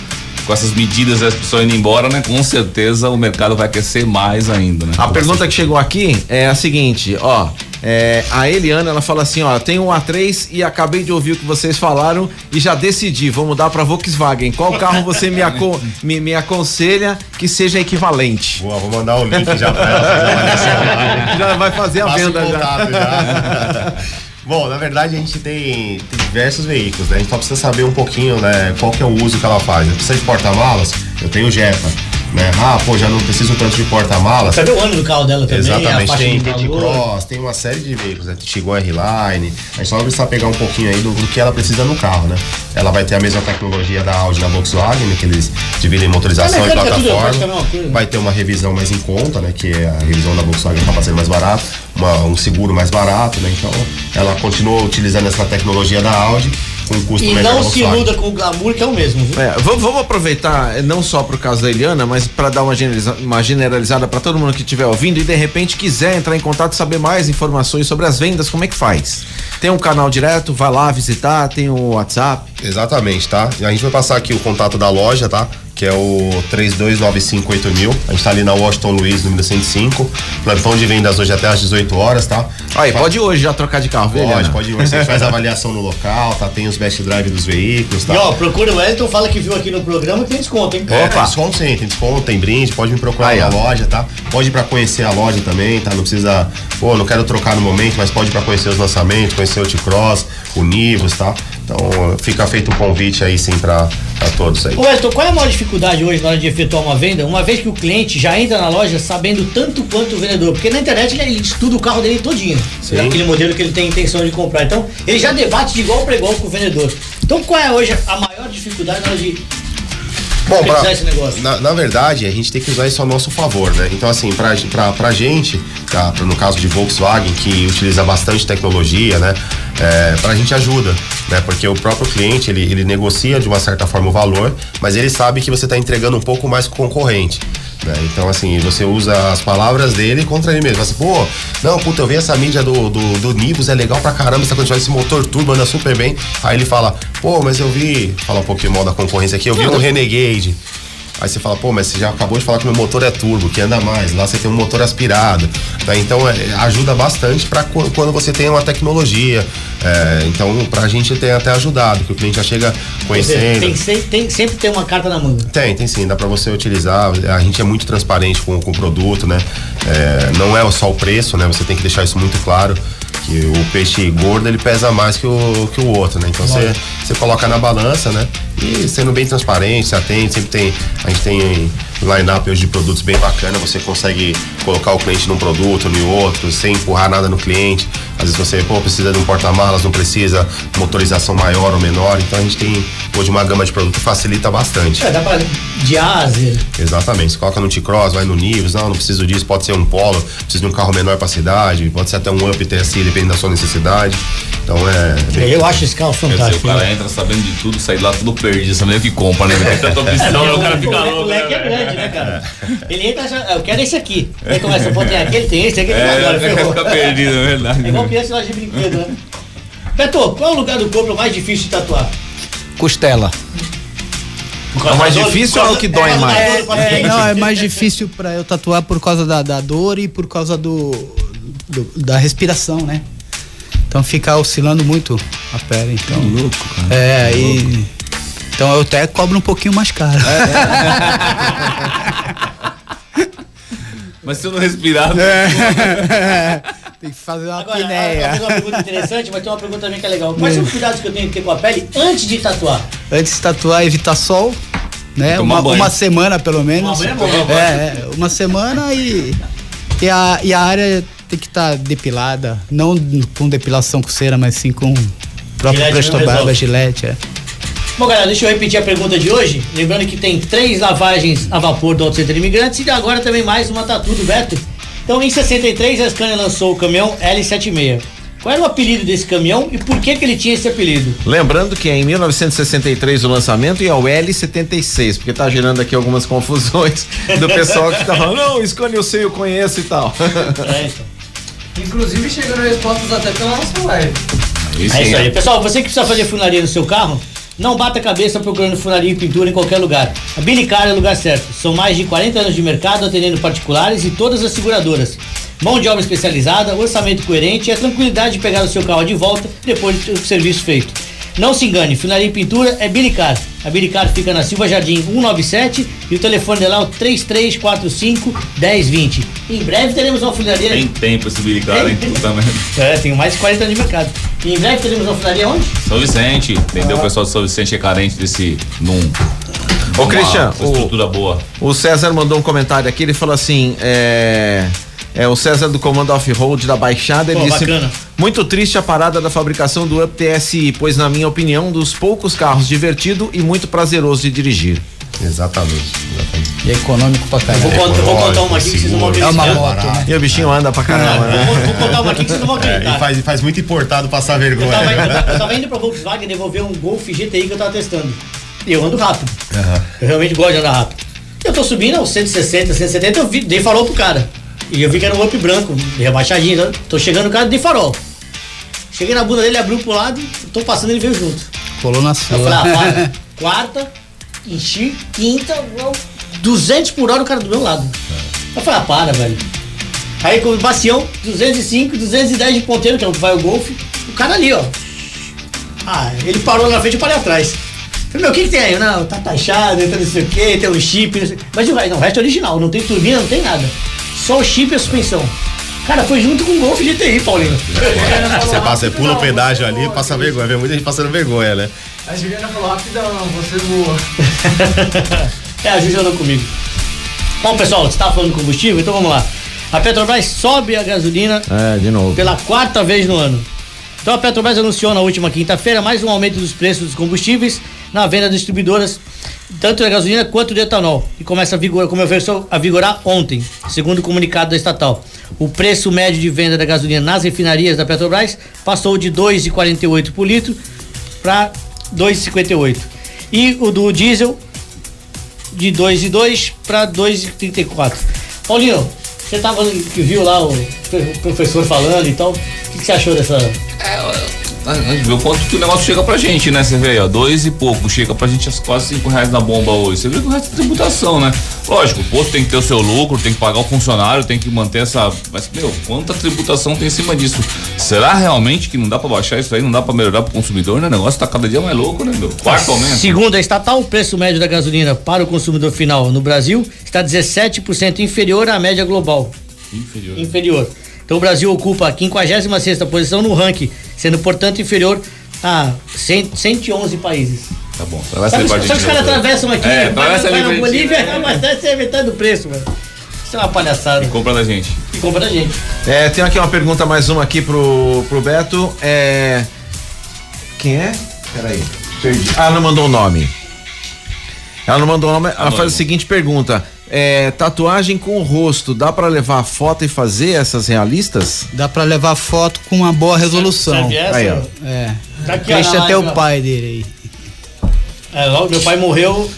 Speaker 6: com essas medidas das pessoas indo embora, né? Com certeza o mercado vai aquecer mais ainda, né?
Speaker 3: A pergunta que chegou aqui é a seguinte, ó. É, a Eliana, ela fala assim, ó, tem um A3 e acabei de ouvir o que vocês falaram e já decidi, vou mudar pra Volkswagen. Qual carro você me, aco- me, me aconselha que seja equivalente?
Speaker 5: Boa, vou mandar o link já pra ela.
Speaker 3: Já vai fazer a venda já.
Speaker 5: já. Bom, na verdade a gente tem, tem diversos veículos, né? A gente só precisa saber um pouquinho, né, qual que é o uso que ela faz. Precisa de porta-malas? Eu tenho o Jetta, né? Ah, pô, já não preciso tanto de porta-malas.
Speaker 1: Sabe o ano do carro dela também? a
Speaker 5: Exatamente,
Speaker 1: faixa
Speaker 5: tem
Speaker 1: valor.
Speaker 5: T-Cross, tem uma série de veículos, né? Tiguan R-Line. A gente só vai precisar pegar um pouquinho aí do, do que ela precisa no carro, né? Ela vai ter a mesma tecnologia da Audi da Volkswagen, né? que eles dividem motorização
Speaker 1: É
Speaker 5: e plataforma.
Speaker 1: a coisa.
Speaker 5: Vai ter uma revisão mais em conta, né? Que a revisão da Volkswagen acaba sendo mais barato, uma- um seguro mais barato, né? Então ela continua utilizando essa tecnologia da Audi um custo
Speaker 1: E
Speaker 5: menor
Speaker 1: não
Speaker 5: da
Speaker 1: se muda com o glamour, que é o mesmo, viu?
Speaker 3: É, vamos, vamos aproveitar, eh, não só pro caso da Eliana, mas para dar uma, generaliza- uma generalizada para todo mundo que estiver ouvindo e de repente quiser entrar em contato, saber mais informações sobre as vendas, como é que faz? Tem um canal direto, vai lá visitar, tem o WhatsApp.
Speaker 5: Exatamente, tá? E a gente vai passar aqui o contato da loja, tá? Que é o 32958000. A gente tá ali na Washington Luiz, número 105. Plantão de vendas hoje até às 18 horas, tá?
Speaker 3: Aí, pode hoje já trocar de carro, viu,
Speaker 5: Pode, pode ir. Hoje a gente faz avaliação no local, tá? Tem os best drive dos veículos, tá?
Speaker 1: E ó, procura o Wellington, fala que viu aqui no programa que tem desconto, hein?
Speaker 5: É, tem desconto sim, tem desconto, tem brinde, pode me procurar
Speaker 3: Aí,
Speaker 5: na
Speaker 3: ó.
Speaker 5: loja, tá? Pode ir pra conhecer a loja também, tá? Não precisa, pô, não quero trocar no momento, mas pode ir pra conhecer os lançamentos, conhecer o T-Cross, o Nivus, tá? Então fica feito um convite aí sim pra, pra todos aí.
Speaker 1: Ô Wellington, qual é a maior dificuldade hoje na hora de efetuar uma venda? Uma vez que o cliente já entra na loja sabendo tanto quanto o vendedor, porque na internet ele estuda o carro dele todinho,
Speaker 5: Sim.
Speaker 1: aquele modelo que ele tem intenção de comprar. Então, ele já debate de igual para igual com o vendedor. Então, qual é hoje a maior dificuldade na hora de
Speaker 5: Bom, pra, na, na verdade, a gente tem que usar isso a nosso favor, né? Então, assim, pra, pra, pra gente, tá? No caso de Volkswagen, que utiliza bastante tecnologia, né? É, pra gente ajuda, né? Porque o próprio cliente, ele, ele negocia de uma certa forma o valor, mas ele sabe que você tá entregando um pouco mais concorrente. Né? Então, assim, você usa as palavras dele contra ele mesmo. Assim, pô, não, puta, eu vi essa mídia do, do, do Nivus, é legal pra caramba, essa quantidade desse motor turbo anda super bem. Aí ele fala, pô, mas eu vi, fala um pouquinho mal da concorrência aqui, eu vi um Renegade. Aí você fala, pô, mas você já acabou de falar que meu motor é turbo, que anda mais. Lá você tem um motor aspirado. Tá? Então é, ajuda bastante para quando você tem uma tecnologia. É, então, pra gente tem até ajudado, que o cliente já chega conhecendo.
Speaker 1: Tem, se- tem, sempre tem uma carta na manga.
Speaker 5: Tem, tem sim, dá pra você utilizar. A gente é muito transparente com, com o produto, né? É, não é só o preço, né? Você tem que deixar isso muito claro. Que o peixe gordo ele pesa mais que o, que o outro, né? Então você, você coloca na balança, né? E sendo bem transparente, se atende, sempre tem. A gente tem line-up hoje de produtos bem bacana, você consegue colocar o cliente num produto, no outro, sem empurrar nada no cliente. Às vezes você, pô, precisa de um porta-malas, não precisa motorização maior ou menor. Então a gente tem hoje uma gama de produto que facilita bastante.
Speaker 1: É, dá pra de Azer.
Speaker 5: Exatamente. Você coloca no T-Cross, vai no Nivus, não, não preciso disso, pode ser um Polo, preciso de um carro menor pra cidade, pode ser até um Up TSI, dependendo da sua necessidade. Então é.
Speaker 1: Eu acho esse carro
Speaker 6: Quer dizer, o
Speaker 1: fantástico.
Speaker 6: cara entra sabendo de tudo, sai de lá tudo perdido, sabendo o que compra, né? Tem tanta opção, o cara fica
Speaker 1: o
Speaker 6: louco.
Speaker 1: é
Speaker 6: né,
Speaker 1: grande, né, cara? Ele entra achando, eu quero esse aqui. Aí começa, pô, tem aquele, tem esse, aquele,
Speaker 6: É,
Speaker 1: agora, ferrou.
Speaker 6: fica perdido, é verdade.
Speaker 1: É igual criança lá de brinquedo, né? Beto, qual é o lugar do corpo mais difícil de tatuar?
Speaker 4: Costela.
Speaker 3: É mais difícil ou o que dói
Speaker 1: da
Speaker 3: mais?
Speaker 1: do
Speaker 4: É,
Speaker 1: paciente?
Speaker 4: não, é mais difícil pra eu tatuar por causa da, da dor e por causa do, do- da respiração, né? Então fica oscilando muito a pele, então.
Speaker 6: louco, cara.
Speaker 4: É, e então eu até cobro um pouquinho mais caro.
Speaker 6: Mas se eu não respirar,
Speaker 4: É. Tem que fazer uma
Speaker 1: Agora,
Speaker 4: pinéia.
Speaker 1: fez uma pergunta interessante, mas tem uma pergunta também que é legal. Quais são os cuidados que eu tenho que ter com a pele antes de tatuar?
Speaker 4: Antes de tatuar, evitar sol, né?
Speaker 6: Tomar
Speaker 4: Uma, uma semana pelo menos.
Speaker 1: Tomar banho é bom.
Speaker 4: É, é, uma semana e, e, a, e a área tem que estar depilada. Não com depilação com cera, mas sim com o próprio
Speaker 1: Gilete
Speaker 4: presto barba, gilete. É.
Speaker 1: Bom, galera, deixa eu repetir a pergunta de hoje. Lembrando que tem três lavagens a vapor do Auto Center Imigrantes e agora também mais uma tatu do Beto. Então, em 63, a Scania lançou o caminhão L76. Qual era o apelido desse caminhão e por que, que ele tinha esse apelido?
Speaker 3: Lembrando que é em 1963 o lançamento e é o L76, porque tá gerando aqui algumas confusões do pessoal que tá falando, não, escolhe eu sei, eu conheço e tal.
Speaker 1: É, então.
Speaker 7: Inclusive chegando respostas até pela nossa live.
Speaker 1: É isso aí. Pessoal, você que precisa fazer funilaria no seu carro, não bata a cabeça procurando funilaria e pintura em qualquer lugar. A Bilicar é o lugar certo. São mais de 40 anos de mercado atendendo particulares e todas as seguradoras. Mão de obra especializada, orçamento coerente e a tranquilidade de pegar o seu carro de volta depois do serviço feito. Não se engane, funilaria e pintura é Bilicar. A Bilicar fica na Silva Jardim 197 e o telefone dela é o 3345 1020. Em breve teremos uma funilaria.
Speaker 6: Tem tempo esse bilicar, hein? Puta merda.
Speaker 1: É, tem mais de 40 anos de mercado. E em breve teremos uma funilaria onde?
Speaker 6: São Vicente, entendeu? O pessoal de São Vicente é carente desse. Num,
Speaker 3: Ô,
Speaker 6: numa
Speaker 3: Christian, o-
Speaker 6: estrutura boa.
Speaker 3: O César mandou um comentário aqui, ele falou assim, é... É o César do Comando Off-Road da Baixada, ele
Speaker 1: Pô,
Speaker 3: disse
Speaker 1: bacana.
Speaker 3: muito triste a parada da fabricação do Up TSI, pois na minha opinião, um dos poucos carros divertido e muito prazeroso de dirigir.
Speaker 5: Exatamente. exatamente.
Speaker 4: E é econômico pra
Speaker 1: Vou,
Speaker 4: caralho.
Speaker 1: contar, vou contar uma aqui que vocês não vão
Speaker 5: seguro.
Speaker 4: É
Speaker 1: acreditar.
Speaker 4: uma moto, né?
Speaker 3: E o bichinho anda pra caramba, né?
Speaker 1: Vou, vou contar uma aqui que vocês não vão
Speaker 5: É,
Speaker 1: acreditar.
Speaker 5: e faz, faz muito importado passar
Speaker 1: Eu
Speaker 5: vergonha.
Speaker 1: tava, eu, eu tava indo pra Volkswagen devolver um Golf GTI que eu tava testando. E eu ando rápido. Eu realmente gosto de andar rápido. Eu tô subindo aos 160, 170, eu vi, dei farol pro cara. E eu vi que era um up branco, rebaixadinho. então, Tô chegando no cara, dei farol. Cheguei na bunda dele, abriu pro lado, tô passando, ele veio junto.
Speaker 4: Colou na
Speaker 1: Eu
Speaker 4: sua.
Speaker 1: falei, ah, para. Quarta, enchi, quinta, eu- 200 por hora o cara do meu lado. Eu falei, ah, para, velho. Aí com o bacião, 205, 210 de ponteiro, que é onde vai o golfe. O cara ali, ó. Ah, ele parou na frente e eu parei atrás. Falei, meu, o que, que tem aí? Não, tá taxado, então não sei o que, tem um chip, não sei. Mas o resto, não, o resto é original, não tem turbina, não tem nada. Só o chip e a suspensão. Cara, foi junto com o Golf GTI, Paulinho.
Speaker 5: Você passa, você pula o pedágio ali, passa vergonha. Vê muita gente passando vergonha, né?
Speaker 7: A Juliana falou rapidão, você voa.
Speaker 1: É, a Juju andou comigo. Bom, pessoal, você estava falando de combustível, então vamos lá. A Petrobras sobe a gasolina
Speaker 3: É, de novo.
Speaker 1: pela quarta vez no ano. Então a Petrobras anunciou na última quinta-feira mais um aumento dos preços dos combustíveis na venda das distribuidoras, tanto da gasolina quanto do etanol. E começa a vigorar, começou a vigorar ontem, segundo o comunicado da estatal. O preço médio de venda da gasolina nas refinarias da Petrobras passou de 2,48 por litro para 2,58. E o do diesel de 2,2 para 2,34. Paulinho, você tava que viu lá o professor falando e tal. O que, que você achou dessa
Speaker 6: A gente vê o quanto que o negócio chega pra gente, né? Você vê aí, ó, dois e pouco, chega pra gente as quase cinco reais na bomba hoje. Você vê que o resto é tributação, né? Lógico, o posto tem que ter o seu lucro, tem que pagar o funcionário, tem que manter essa. Mas, meu, quanta tributação tem em cima disso? Será realmente que não dá pra baixar isso aí? Não dá pra melhorar pro consumidor, né? O negócio tá cada dia mais louco, né, meu? Quarto aumento.
Speaker 1: Segundo a estatal, o preço médio da gasolina para o consumidor final no Brasil está 17% inferior à média global.
Speaker 6: Inferior.
Speaker 1: Inferior. Então o Brasil ocupa a 56ª posição no ranking, sendo portanto inferior a 100, 111 países.
Speaker 6: Tá bom. Atravessa
Speaker 1: Sabe, sabe os caras
Speaker 6: né?
Speaker 1: atravessam aqui,
Speaker 6: É,
Speaker 1: vai,
Speaker 6: atravessa
Speaker 1: vai
Speaker 6: ali
Speaker 1: na
Speaker 6: pra gente.
Speaker 1: Bolívia, abastece a metade do preço, mano. Isso é uma palhaçada.
Speaker 6: Compra da gente.
Speaker 1: E compra da gente.
Speaker 3: É, tem aqui uma pergunta, mais uma aqui pro, pro Beto. É. Quem é? Peraí. Perdi. Ah, ela não mandou o nome. Ela não mandou o nome. Ela
Speaker 6: Anônimo.
Speaker 3: faz a seguinte pergunta: é, tatuagem com o rosto, dá pra levar foto e fazer essas realistas?
Speaker 4: Dá pra levar foto com uma boa resolução.
Speaker 1: Serve essa?
Speaker 3: Aí, ó.
Speaker 4: É.
Speaker 1: Tá
Speaker 4: Deixa até o pai dele aí.
Speaker 1: É, logo meu pai morreu.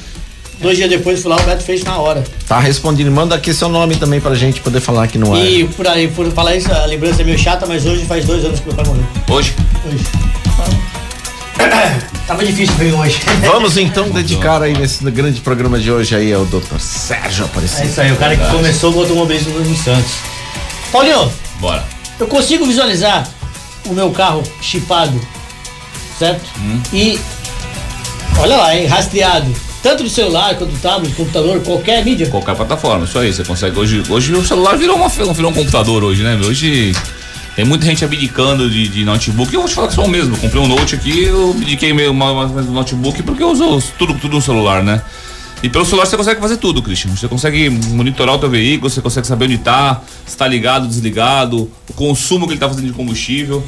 Speaker 1: Dois dias depois fui lá, o Beto fez na hora.
Speaker 3: Tá respondido. Manda aqui seu nome também pra gente poder falar aqui no ar.
Speaker 1: E por aí, por falar isso, a lembrança é meio chata, mas hoje faz dois anos que meu pai morreu.
Speaker 6: Hoje?
Speaker 1: Hoje. Tava difícil vir hoje.
Speaker 3: Vamos então dedicar aí nesse grande programa de hoje aí ao Dr. Sérgio
Speaker 1: É
Speaker 3: Aparecido.
Speaker 1: isso aí, o cara que começou o automobilismo no Santos. Paulinho,
Speaker 6: Bora.
Speaker 1: eu consigo visualizar o meu carro chipado, certo? E olha lá, hein, rastreado. Tanto do celular quanto do tablet, computador, qualquer mídia.
Speaker 6: Qualquer plataforma, isso aí. Você consegue. Hoje, hoje o celular virou, uma, virou um computador hoje, né? Hoje Tem muita gente abdicando de, de notebook. Eu vou te falar que sou o mesmo. Comprei um note aqui, eu abdiquei meio mais do notebook porque eu uso tudo, tudo no celular, né? E pelo celular você consegue fazer tudo, Christian. Você consegue monitorar o teu veículo, você consegue saber onde tá, se tá ligado, desligado, o consumo que ele tá fazendo de combustível.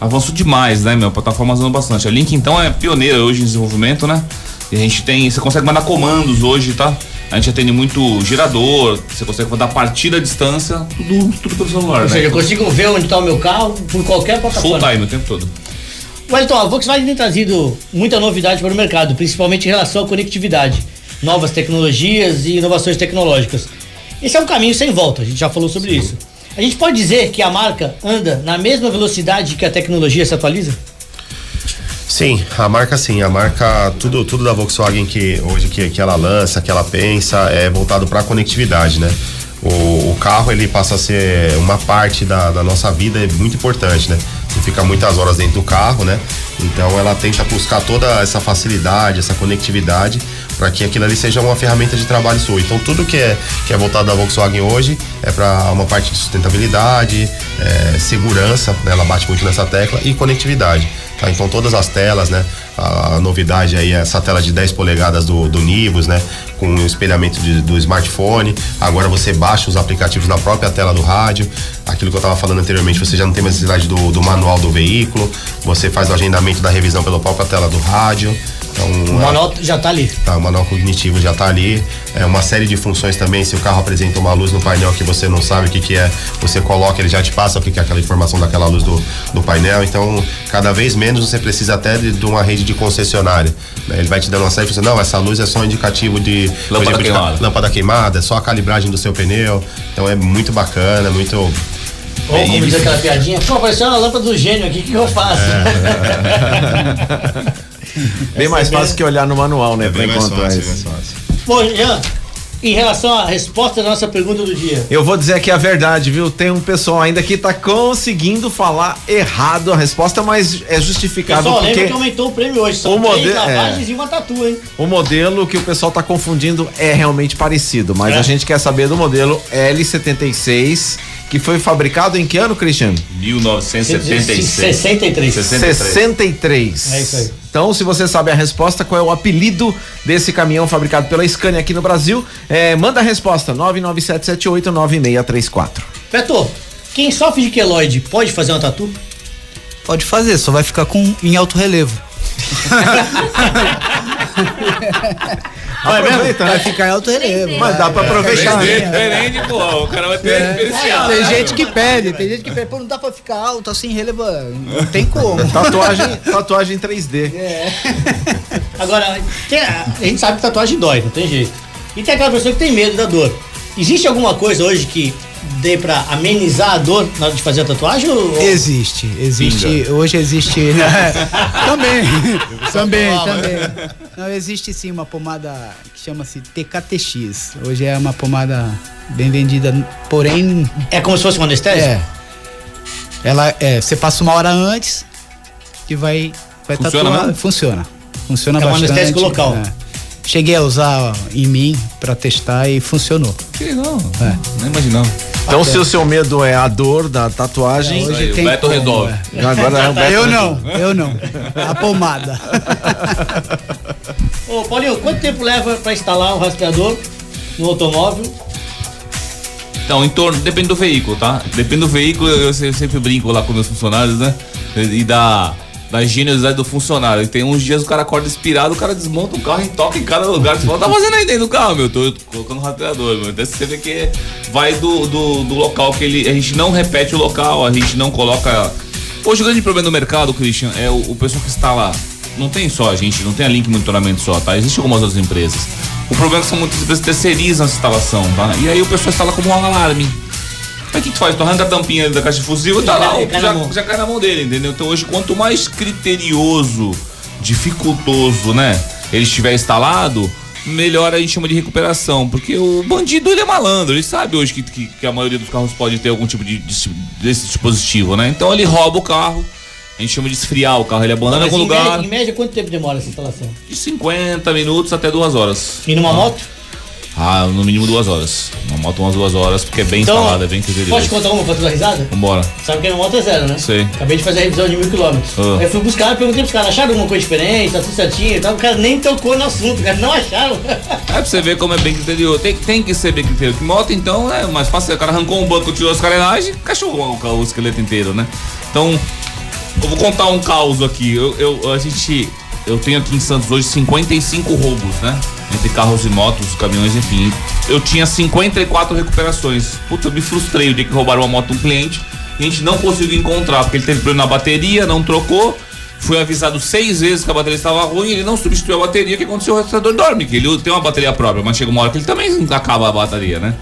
Speaker 6: Avançou demais, né, meu? A plataforma usando bastante. A Link, então, é pioneira hoje em desenvolvimento, né? E a gente tem. Você consegue mandar comandos hoje, tá? A gente atende muito gerador, você consegue mandar partida à distância, tudo, tudo pelo celular,
Speaker 1: Ou
Speaker 6: né?
Speaker 1: seja, eu consigo ver onde está o meu carro por qualquer
Speaker 6: Full
Speaker 1: plataforma.
Speaker 6: time o tempo todo.
Speaker 1: Wellington, a Volkswagen tem trazido muita novidade para o mercado, principalmente em relação à conectividade, novas tecnologias e inovações tecnológicas. Esse é um caminho sem volta, a gente já falou sobre isso. A gente pode dizer que a marca anda na mesma velocidade que a tecnologia se atualiza?
Speaker 5: Sim, a marca sim, a marca, tudo, tudo da Volkswagen que hoje que, que ela lança, que ela pensa, é voltado para a conectividade, né? O, o carro ele passa a ser uma parte da, da nossa vida é muito importante, né? Você fica muitas horas dentro do carro, né? Então ela tenta buscar toda essa facilidade, essa conectividade para que aquilo ali seja uma ferramenta de trabalho sua. Então tudo que é que é voltado da Volkswagen hoje é para uma parte de sustentabilidade, é, segurança, né? ela bate muito nessa tecla e conectividade. Tá? Então todas as telas, né? A, a novidade aí é essa tela de 10 polegadas do, do Nivus, né? Com o espelhamento de- do smartphone. Agora você baixa os aplicativos na própria tela do rádio. Aquilo que eu estava falando anteriormente, você já não tem mais necessidade do, do manual do veículo. Você faz o agendamento da revisão pela própria tela do rádio. Então,
Speaker 1: O manual já está ali.
Speaker 5: Tá, o manual cognitivo já tá ali. É uma série de funções também. Se o carro apresenta uma luz no painel que você não sabe o que, que é, você coloca, ele já te passa o que, que é aquela informação daquela luz do, do painel. Então, cada vez menos você precisa até de, de uma rede de concessionária. né? Ele vai te dando uma série de funções. Não, essa luz é só um indicativo de
Speaker 6: Lâmpada
Speaker 5: de ca-
Speaker 6: queimada.
Speaker 5: lâmpada queimada, é só a calibragem do seu pneu. Então é muito bacana, muito.
Speaker 1: Ou
Speaker 5: É,
Speaker 1: como
Speaker 5: e-
Speaker 1: diz aquela piadinha, pô, apareceu uma lâmpada do gênio aqui, o que, eu faço?
Speaker 3: Bem mais fácil que olhar no manual, né? pra encontrar isso.
Speaker 1: Bom, Jean, em relação à resposta da nossa pergunta do dia.
Speaker 3: Eu vou dizer aqui a verdade, viu? Tem um pessoal ainda que tá conseguindo falar errado a resposta, mas é justificável
Speaker 1: Pessoal,
Speaker 3: porque
Speaker 1: que aumentou o prêmio hoje. São
Speaker 3: o modelo- é.
Speaker 1: lavagens e uma tatu, hein?
Speaker 3: o modelo que o pessoal tá confundindo é realmente parecido, mas
Speaker 1: É.
Speaker 3: a gente quer saber do modelo L76, que foi fabricado em que ano, Cristiano?
Speaker 6: 1976.
Speaker 1: 63.
Speaker 6: 63.
Speaker 3: 63.
Speaker 1: É isso aí.
Speaker 3: Então, se você sabe a resposta, qual é o apelido desse caminhão fabricado pela Scania aqui no Brasil, é, manda a resposta: 997789634.
Speaker 1: Beto, quem sofre de queloide pode fazer uma tatu?
Speaker 4: Pode fazer, só vai ficar com em alto relevo.
Speaker 3: Aproveita,
Speaker 4: Vai
Speaker 3: né?
Speaker 4: ficar em alto relevo.
Speaker 3: Mas dá pra aproveitar. né?
Speaker 6: Diferente, pô. O cara vai ter diferencial.
Speaker 4: Tem gente que pede, tem gente que pede, pô, não dá pra ficar alto assim, relevo, não tem como.
Speaker 3: Tatuagem, tatuagem 3D.
Speaker 1: Agora, tem a, a gente sabe que tatuagem dói, não tem jeito. E tem aquela pessoa que tem medo da dor. Existe alguma coisa hoje que dê pra amenizar a dor na hora de fazer a tatuagem? Ou,
Speaker 4: Existe, existe, hoje existe, né? também, também, também. Não, existe sim uma pomada que chama-se TKTX. Hoje é uma pomada bem vendida, porém,
Speaker 1: É como se fosse um anestésico?
Speaker 4: é. Ela é, você passa uma hora antes que vai, vai
Speaker 6: Funciona
Speaker 4: tatuar,
Speaker 6: mesmo?
Speaker 4: funciona. Funciona
Speaker 1: É um
Speaker 4: bastante.
Speaker 1: anestésico local.
Speaker 4: é. Cheguei a usar em mim pra testar e funcionou.
Speaker 6: Que legal.
Speaker 4: É.
Speaker 6: Nem imaginava.
Speaker 3: Então, se o seu medo é a dor da tatuagem,
Speaker 6: Isso aí, o Beto
Speaker 4: como,
Speaker 6: resolve.
Speaker 4: é.
Speaker 3: agora é o Beto.
Speaker 4: Eu não, eu não. A pomada.
Speaker 1: Ô, Paulinho, quanto tempo leva pra instalar um rastreador no automóvel?
Speaker 6: Então, em torno, depende do veículo, tá? Depende do veículo, eu se- sempre brinco lá com meus funcionários, né? E da, da generosidade do funcionário. E tem uns dias o cara acorda inspirado, o cara desmonta o carro e toca em cada lugar. Você fala, tá fazendo aí dentro do carro, meu? Tô colocando um rastreador, meu. Então você vê que vai do, do, do local que ele. A gente não repete o local, a gente não coloca. Hoje o grande problema do mercado, Christian, é o, o pessoal que está lá. Não tem só a gente, não tem a Link Monitoramento só, tá? Existem algumas outras empresas. O problema é que são muitas empresas terceirizam essa instalação, tá? E aí o pessoal instala como um alarme. O que, que tu faz? Tu arranca a tampinha da caixa de fusível e tá
Speaker 1: Já
Speaker 6: lá, já,
Speaker 1: mão.
Speaker 6: já cai na mão dele, entendeu? Então hoje, quanto mais criterioso, dificultoso, né, ele estiver instalado, melhor a gente chama de recuperação. Porque o bandido, ele é malandro, ele sabe hoje que, que, que a maioria dos carros pode ter algum tipo de, de- desse dispositivo, né? Então ele rouba o carro, a gente chama de esfriar o carro, ele abandona em algum
Speaker 1: em,
Speaker 6: lugar
Speaker 1: média, em média, quanto tempo demora essa instalação?
Speaker 6: de 50 minutos até duas horas.
Speaker 1: E numa moto?
Speaker 6: Ah, no mínimo duas horas. Uma moto umas duas horas, porque é bem
Speaker 1: Então,
Speaker 6: instalada, é bem criterioso.
Speaker 1: Pode contar uma pra tu dar risada?
Speaker 6: Vambora.
Speaker 1: Sabe que a moto é zero, né?
Speaker 6: Sei.
Speaker 1: Acabei de fazer a revisão de mil quilômetros.
Speaker 6: Ah.
Speaker 1: Aí fui buscar, perguntei pros caras, acharam alguma coisa diferente, tá tudo certinho e tal. O cara nem tocou no assunto, o cara não acharam.
Speaker 6: É pra você ver como é bem criterioso. Tem, tem que ser bem criterioso. Que moto, então, é mais fácil. O cara arrancou um banco, tirou as carenagens, cachorrou o, o esqueleto inteiro, né? Então, eu vou contar um caos aqui. Eu, eu, a gente. Eu tenho aqui em Santos hoje 55 roubos, né? Entre carros e motos, caminhões, enfim. Eu tinha 54 recuperações. Puta, eu me frustrei o dia que roubaram uma moto de um cliente e a gente não conseguiu encontrar, porque ele teve problema na bateria, não trocou. Fui avisado seis vezes que a bateria estava ruim, ele não substituiu a bateria, o que aconteceu? O rastreador dorme, que ele tem uma bateria própria, mas chega uma hora que ele também acaba a bateria, né?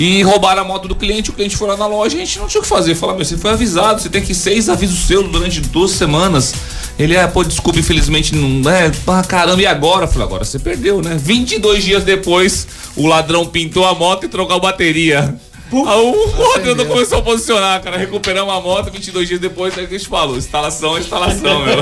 Speaker 6: E roubaram a moto do cliente, o cliente foi lá na loja e a gente não tinha o que fazer. Falaram, meu, você foi avisado, você tem que seis avisos seus durante duas semanas. Ele, é, pô, desculpa, infelizmente não é. Ah, caramba, e agora? Eu falei, agora você perdeu, né? 22 dias depois, o ladrão pintou a moto e trocou a bateria. Aí o Rodrigo começou a posicionar, cara. Recuperamos a moto, 22 dias depois, aí que a gente falou: instalação é instalação, meu.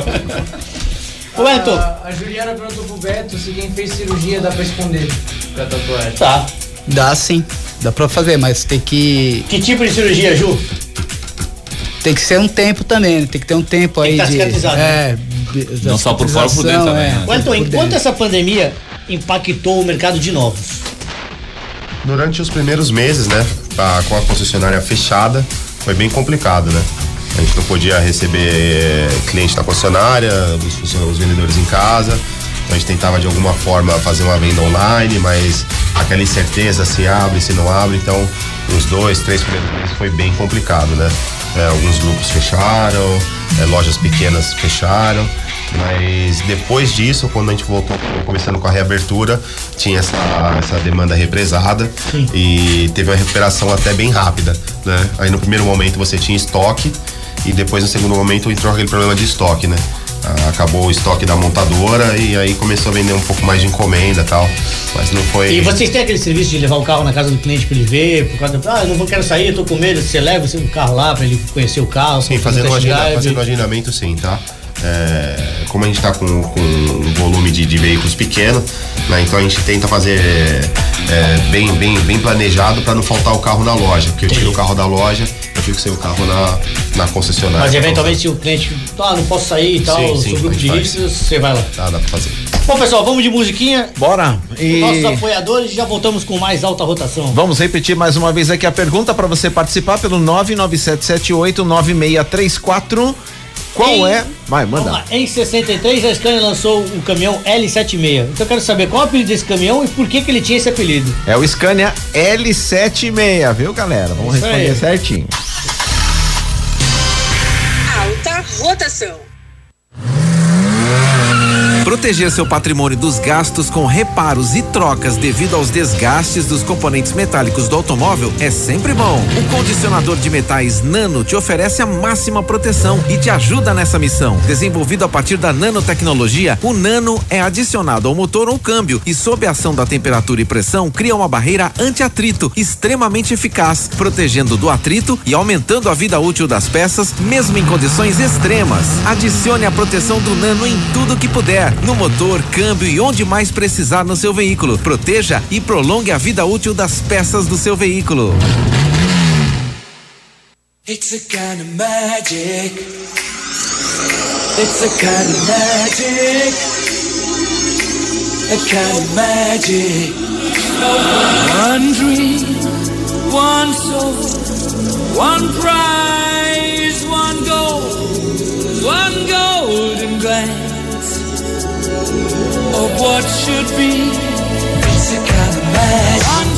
Speaker 1: Ô, Beto.
Speaker 7: A, a Juliana perguntou pro Beto se quem fez cirurgia dá pra esconder pra tatuagem.
Speaker 1: Tá.
Speaker 4: Dá sim, dá pra fazer, mas tem que.
Speaker 1: Que tipo de cirurgia, Ju?
Speaker 4: Tem que ser um tempo também, né? Tem que ter um tempo
Speaker 1: Tem
Speaker 4: aí
Speaker 1: que tá
Speaker 4: de.
Speaker 1: cicatrizado,
Speaker 4: É, da
Speaker 6: Não só por fora, por dentro também,
Speaker 4: é.
Speaker 6: né?
Speaker 1: Enquanto essa pandemia impactou o mercado de novos?
Speaker 5: Durante os primeiros meses, né, com a concessionária fechada, foi bem complicado, né? A gente não podia receber cliente da concessionária, os, os vendedores em casa. Então a gente tentava de alguma forma fazer uma venda online, mas aquela incerteza se abre, se não abre. Então, uns dois, três primeiros meses foi bem complicado, né? É, alguns grupos fecharam, é, lojas pequenas fecharam. Mas depois disso, quando a gente voltou, começando com a reabertura, tinha essa, essa demanda represada e teve uma recuperação até bem rápida, né? Aí no primeiro momento você tinha estoque e depois no segundo momento entrou aquele problema de estoque, né? Ah, Acabou o estoque da montadora e aí começou a vender um pouco mais de encomenda e tal, mas não foi...
Speaker 1: E vocês têm aquele serviço de levar o carro na casa do cliente pra ele ver, por causa do, ah, eu não quero sair, eu tô com medo, você leva o carro lá pra ele conhecer o carro,
Speaker 5: Sim, fazendo,
Speaker 1: um
Speaker 5: agenda, fazendo agendamento sim, tá? É, como a gente tá com, com um volume de, de veículos pequeno, né? Então a gente tenta fazer é, bem, bem, bem planejado para não faltar o carro na loja. Porque eu tiro o carro da loja, eu fico sem o carro na, na concessionária.
Speaker 1: Mas eventualmente se o cliente, ah, não posso sair e tal,
Speaker 5: Sim,
Speaker 1: o
Speaker 5: sim,
Speaker 1: seu grupo de riscos, você vai lá.
Speaker 5: Tá, dá pra fazer.
Speaker 1: Bom, pessoal, vamos de musiquinha.
Speaker 3: Bora. E
Speaker 1: Nossos apoiadores, já voltamos com mais alta rotação.
Speaker 3: vamos repetir mais uma vez aqui a pergunta para você participar pelo 997789634. Qual
Speaker 1: Em-
Speaker 3: é? Vai, manda.
Speaker 1: lá. Em 63, a Scania lançou o caminhão L76. Então eu quero saber qual é o apelido desse caminhão e por que, que ele tinha esse apelido.
Speaker 3: É o Scania L76, viu, galera? Vamos
Speaker 1: Isso aí.
Speaker 3: responder certinho.
Speaker 2: Alta rotação.
Speaker 3: Proteger seu patrimônio dos gastos com reparos e trocas devido aos desgastes dos componentes metálicos do automóvel é sempre bom. O condicionador de metais Nano te oferece a máxima proteção e te ajuda nessa missão. Desenvolvido a partir da nanotecnologia, o Nano é adicionado ao motor ou câmbio e, sob a ação da temperatura e pressão, cria uma barreira anti-atrito extremamente eficaz, protegendo do atrito e aumentando a vida útil das peças, mesmo em condições extremas. Adicione a proteção do Nano em tudo que puder, no motor, câmbio e onde mais precisar no seu veículo. Proteja e prolongue a vida útil das peças do seu veículo.
Speaker 8: It's a kind of magic. It's a kind of magic. A kind of magic. One dream, one soul, one prize, one goal, one golden glance of what should be. It's a kind of magic.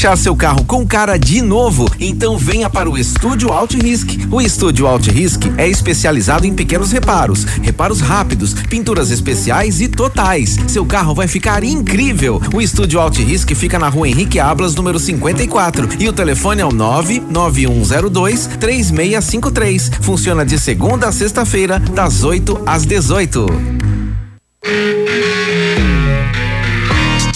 Speaker 3: Deixar seu carro com cara de novo? Então venha para o Estúdio Alt Risk. O Estúdio Alt Risk é especializado em pequenos reparos, reparos rápidos, pinturas especiais e totais. Seu carro vai ficar incrível. O Estúdio Alt Risk fica na rua Henrique Ablas, número 54. E o telefone é o 99102 3653. Funciona de segunda a sexta-feira, das 8 às 18.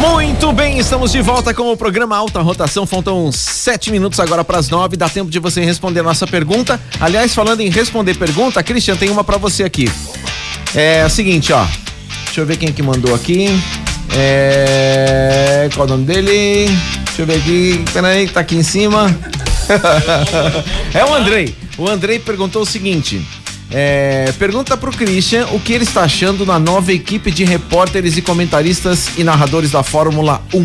Speaker 3: Muito bem, estamos de volta com o programa Alta Rotação. Faltam sete minutos agora para as nove. Dá tempo de você responder a nossa pergunta. Aliás, falando em responder pergunta, Christian, tem uma para você aqui. É o seguinte, ó. Deixa eu ver quem que mandou aqui. É. Qual o nome dele? Deixa eu ver aqui. Peraí, tá aqui em cima. é o Andrei. O Andrei perguntou o seguinte. É, pergunta pro Christian o que ele está achando na nova equipe de repórteres e comentaristas e narradores da Fórmula 1.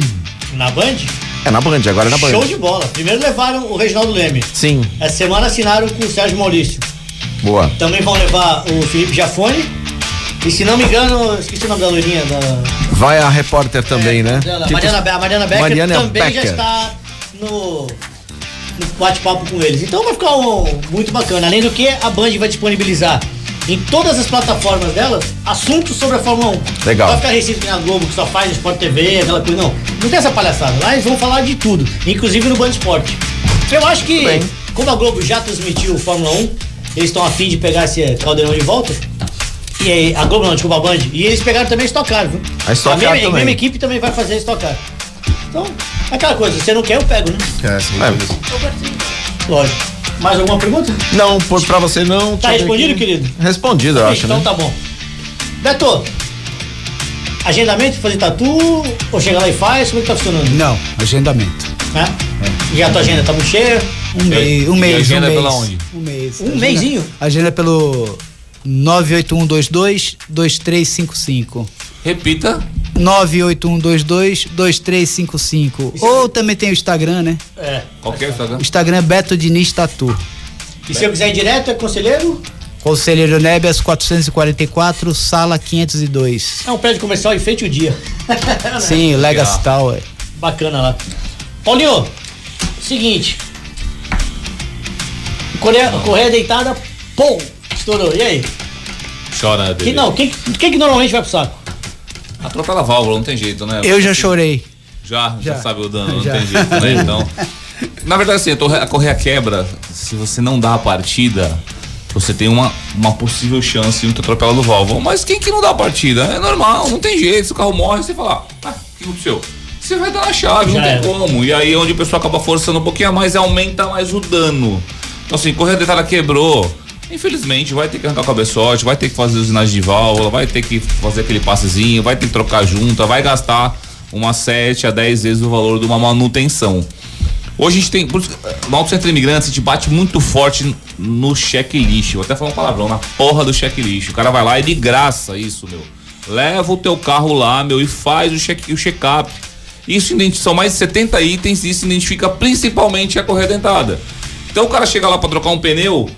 Speaker 1: Na Band?
Speaker 3: É na Band, agora é na Band.
Speaker 1: Show de bola. Primeiro levaram o Reginaldo Leme.
Speaker 3: Sim,
Speaker 1: Essa semana assinaram com o Sérgio Maurício.
Speaker 3: boa.
Speaker 1: Também vão levar o Felipe Jafone. E se não me engano, esqueci o nome da loirinha. Da,
Speaker 3: Vai a repórter também, né?
Speaker 1: dela,
Speaker 3: Que
Speaker 1: Mariana, Be- a Mariana Becker
Speaker 3: Mariana
Speaker 1: também já
Speaker 3: Becker.
Speaker 1: está no, no bate-papo com eles. Então vai ficar um- muito bacana. Além do que, a Band vai disponibilizar em todas as plataformas delas assuntos sobre a Fórmula 1.
Speaker 3: Legal.
Speaker 1: Vai ficar restrito que nem a Globo, que só faz Sport TV, aquela coisa. Não, não tem essa palhaçada. Lá eles vão falar de tudo, inclusive no Band Esporte. Eu acho que, como a Globo já transmitiu Fórmula 1, eles estão afim de pegar esse caldeirão de volta. E aí, a Globo não, desculpa, a Band. E eles pegaram também a Stock Car, viu?
Speaker 3: A Stock
Speaker 1: mesma,
Speaker 3: Car
Speaker 1: a
Speaker 3: também.
Speaker 1: mesma equipe também vai fazer a Stock Car. Então, aquela coisa, se você não quer, eu pego, né?
Speaker 5: É, sem
Speaker 3: É.
Speaker 1: Lógico. Mais alguma pergunta?
Speaker 3: Não, por, pra você não.
Speaker 1: Tá
Speaker 3: deixa eu ver
Speaker 1: respondido,
Speaker 3: aqui.
Speaker 1: querido?
Speaker 3: Respondido, eu acho,
Speaker 1: então
Speaker 3: né?
Speaker 1: tá bom. Beto, agendamento pra fazer tatu? Ou chega lá e faz? Como é que tá funcionando?
Speaker 4: Não, agendamento.
Speaker 1: Né? E a tua agenda tá muito cheia?
Speaker 4: Um mês, um mês,
Speaker 6: agenda
Speaker 4: um mês.
Speaker 6: pela onde?
Speaker 4: Um mês.
Speaker 1: Um
Speaker 4: Agenda-
Speaker 1: mêsinho?
Speaker 4: Agenda pelo 98122 2355.
Speaker 6: Repita.
Speaker 4: 98122 2355. Ou também tem o Instagram, né?
Speaker 1: É.
Speaker 6: Qual que é o Instagram?
Speaker 4: O Instagram é Beto Diniz Tatu.
Speaker 1: E se eu quiser ir direto, é conselheiro?
Speaker 4: Conselheiro Nébias 444, sala 502.
Speaker 1: É um prédio comercial enfeite o dia.
Speaker 4: Sim, Legacy Tower.
Speaker 1: Bacana lá. Paulinho, seguinte. Correia, correia deitada, pum, estourou. E aí?
Speaker 6: Chora,
Speaker 1: Que, não, quem, quem que normalmente vai pro saco?
Speaker 6: Atropela a válvula, não tem jeito, né?
Speaker 4: Eu já chorei.
Speaker 6: Já, já,
Speaker 4: Já.
Speaker 6: sabe o dano, não
Speaker 4: Já.
Speaker 6: tem jeito, né? Então. Na verdade, assim, a torre- a correia quebra. Se você não dá a partida, você tem uma, uma possível chance de não ter atropelado o válvula. Mas quem que não dá a partida? É normal, não tem jeito. Se o carro morre, você fala, ah, o que aconteceu? Você vai dar na chave,
Speaker 1: Já
Speaker 6: não tem como. E aí, onde o pessoal acaba forçando um pouquinho a mais, aumenta mais o dano. Então, assim, correia deitada quebrou. Infelizmente, vai ter que arrancar o cabeçote, vai ter que fazer usinagem de válvula, vai ter que fazer aquele passezinho, vai ter que trocar junta, vai gastar umas 7 a 10 vezes o valor de uma manutenção. Hoje a gente tem. isso, No Auto Centro Imigrantes, a gente bate muito forte no checklist. Vou até falar um palavrão, na porra do checklist. O cara vai lá e de graça isso, meu. Leva o teu carro lá, meu, e faz o check- check-up. Isso identi- são mais de 70 itens e isso identifica principalmente a correia dentada. Então o cara chega lá pra trocar um pneu,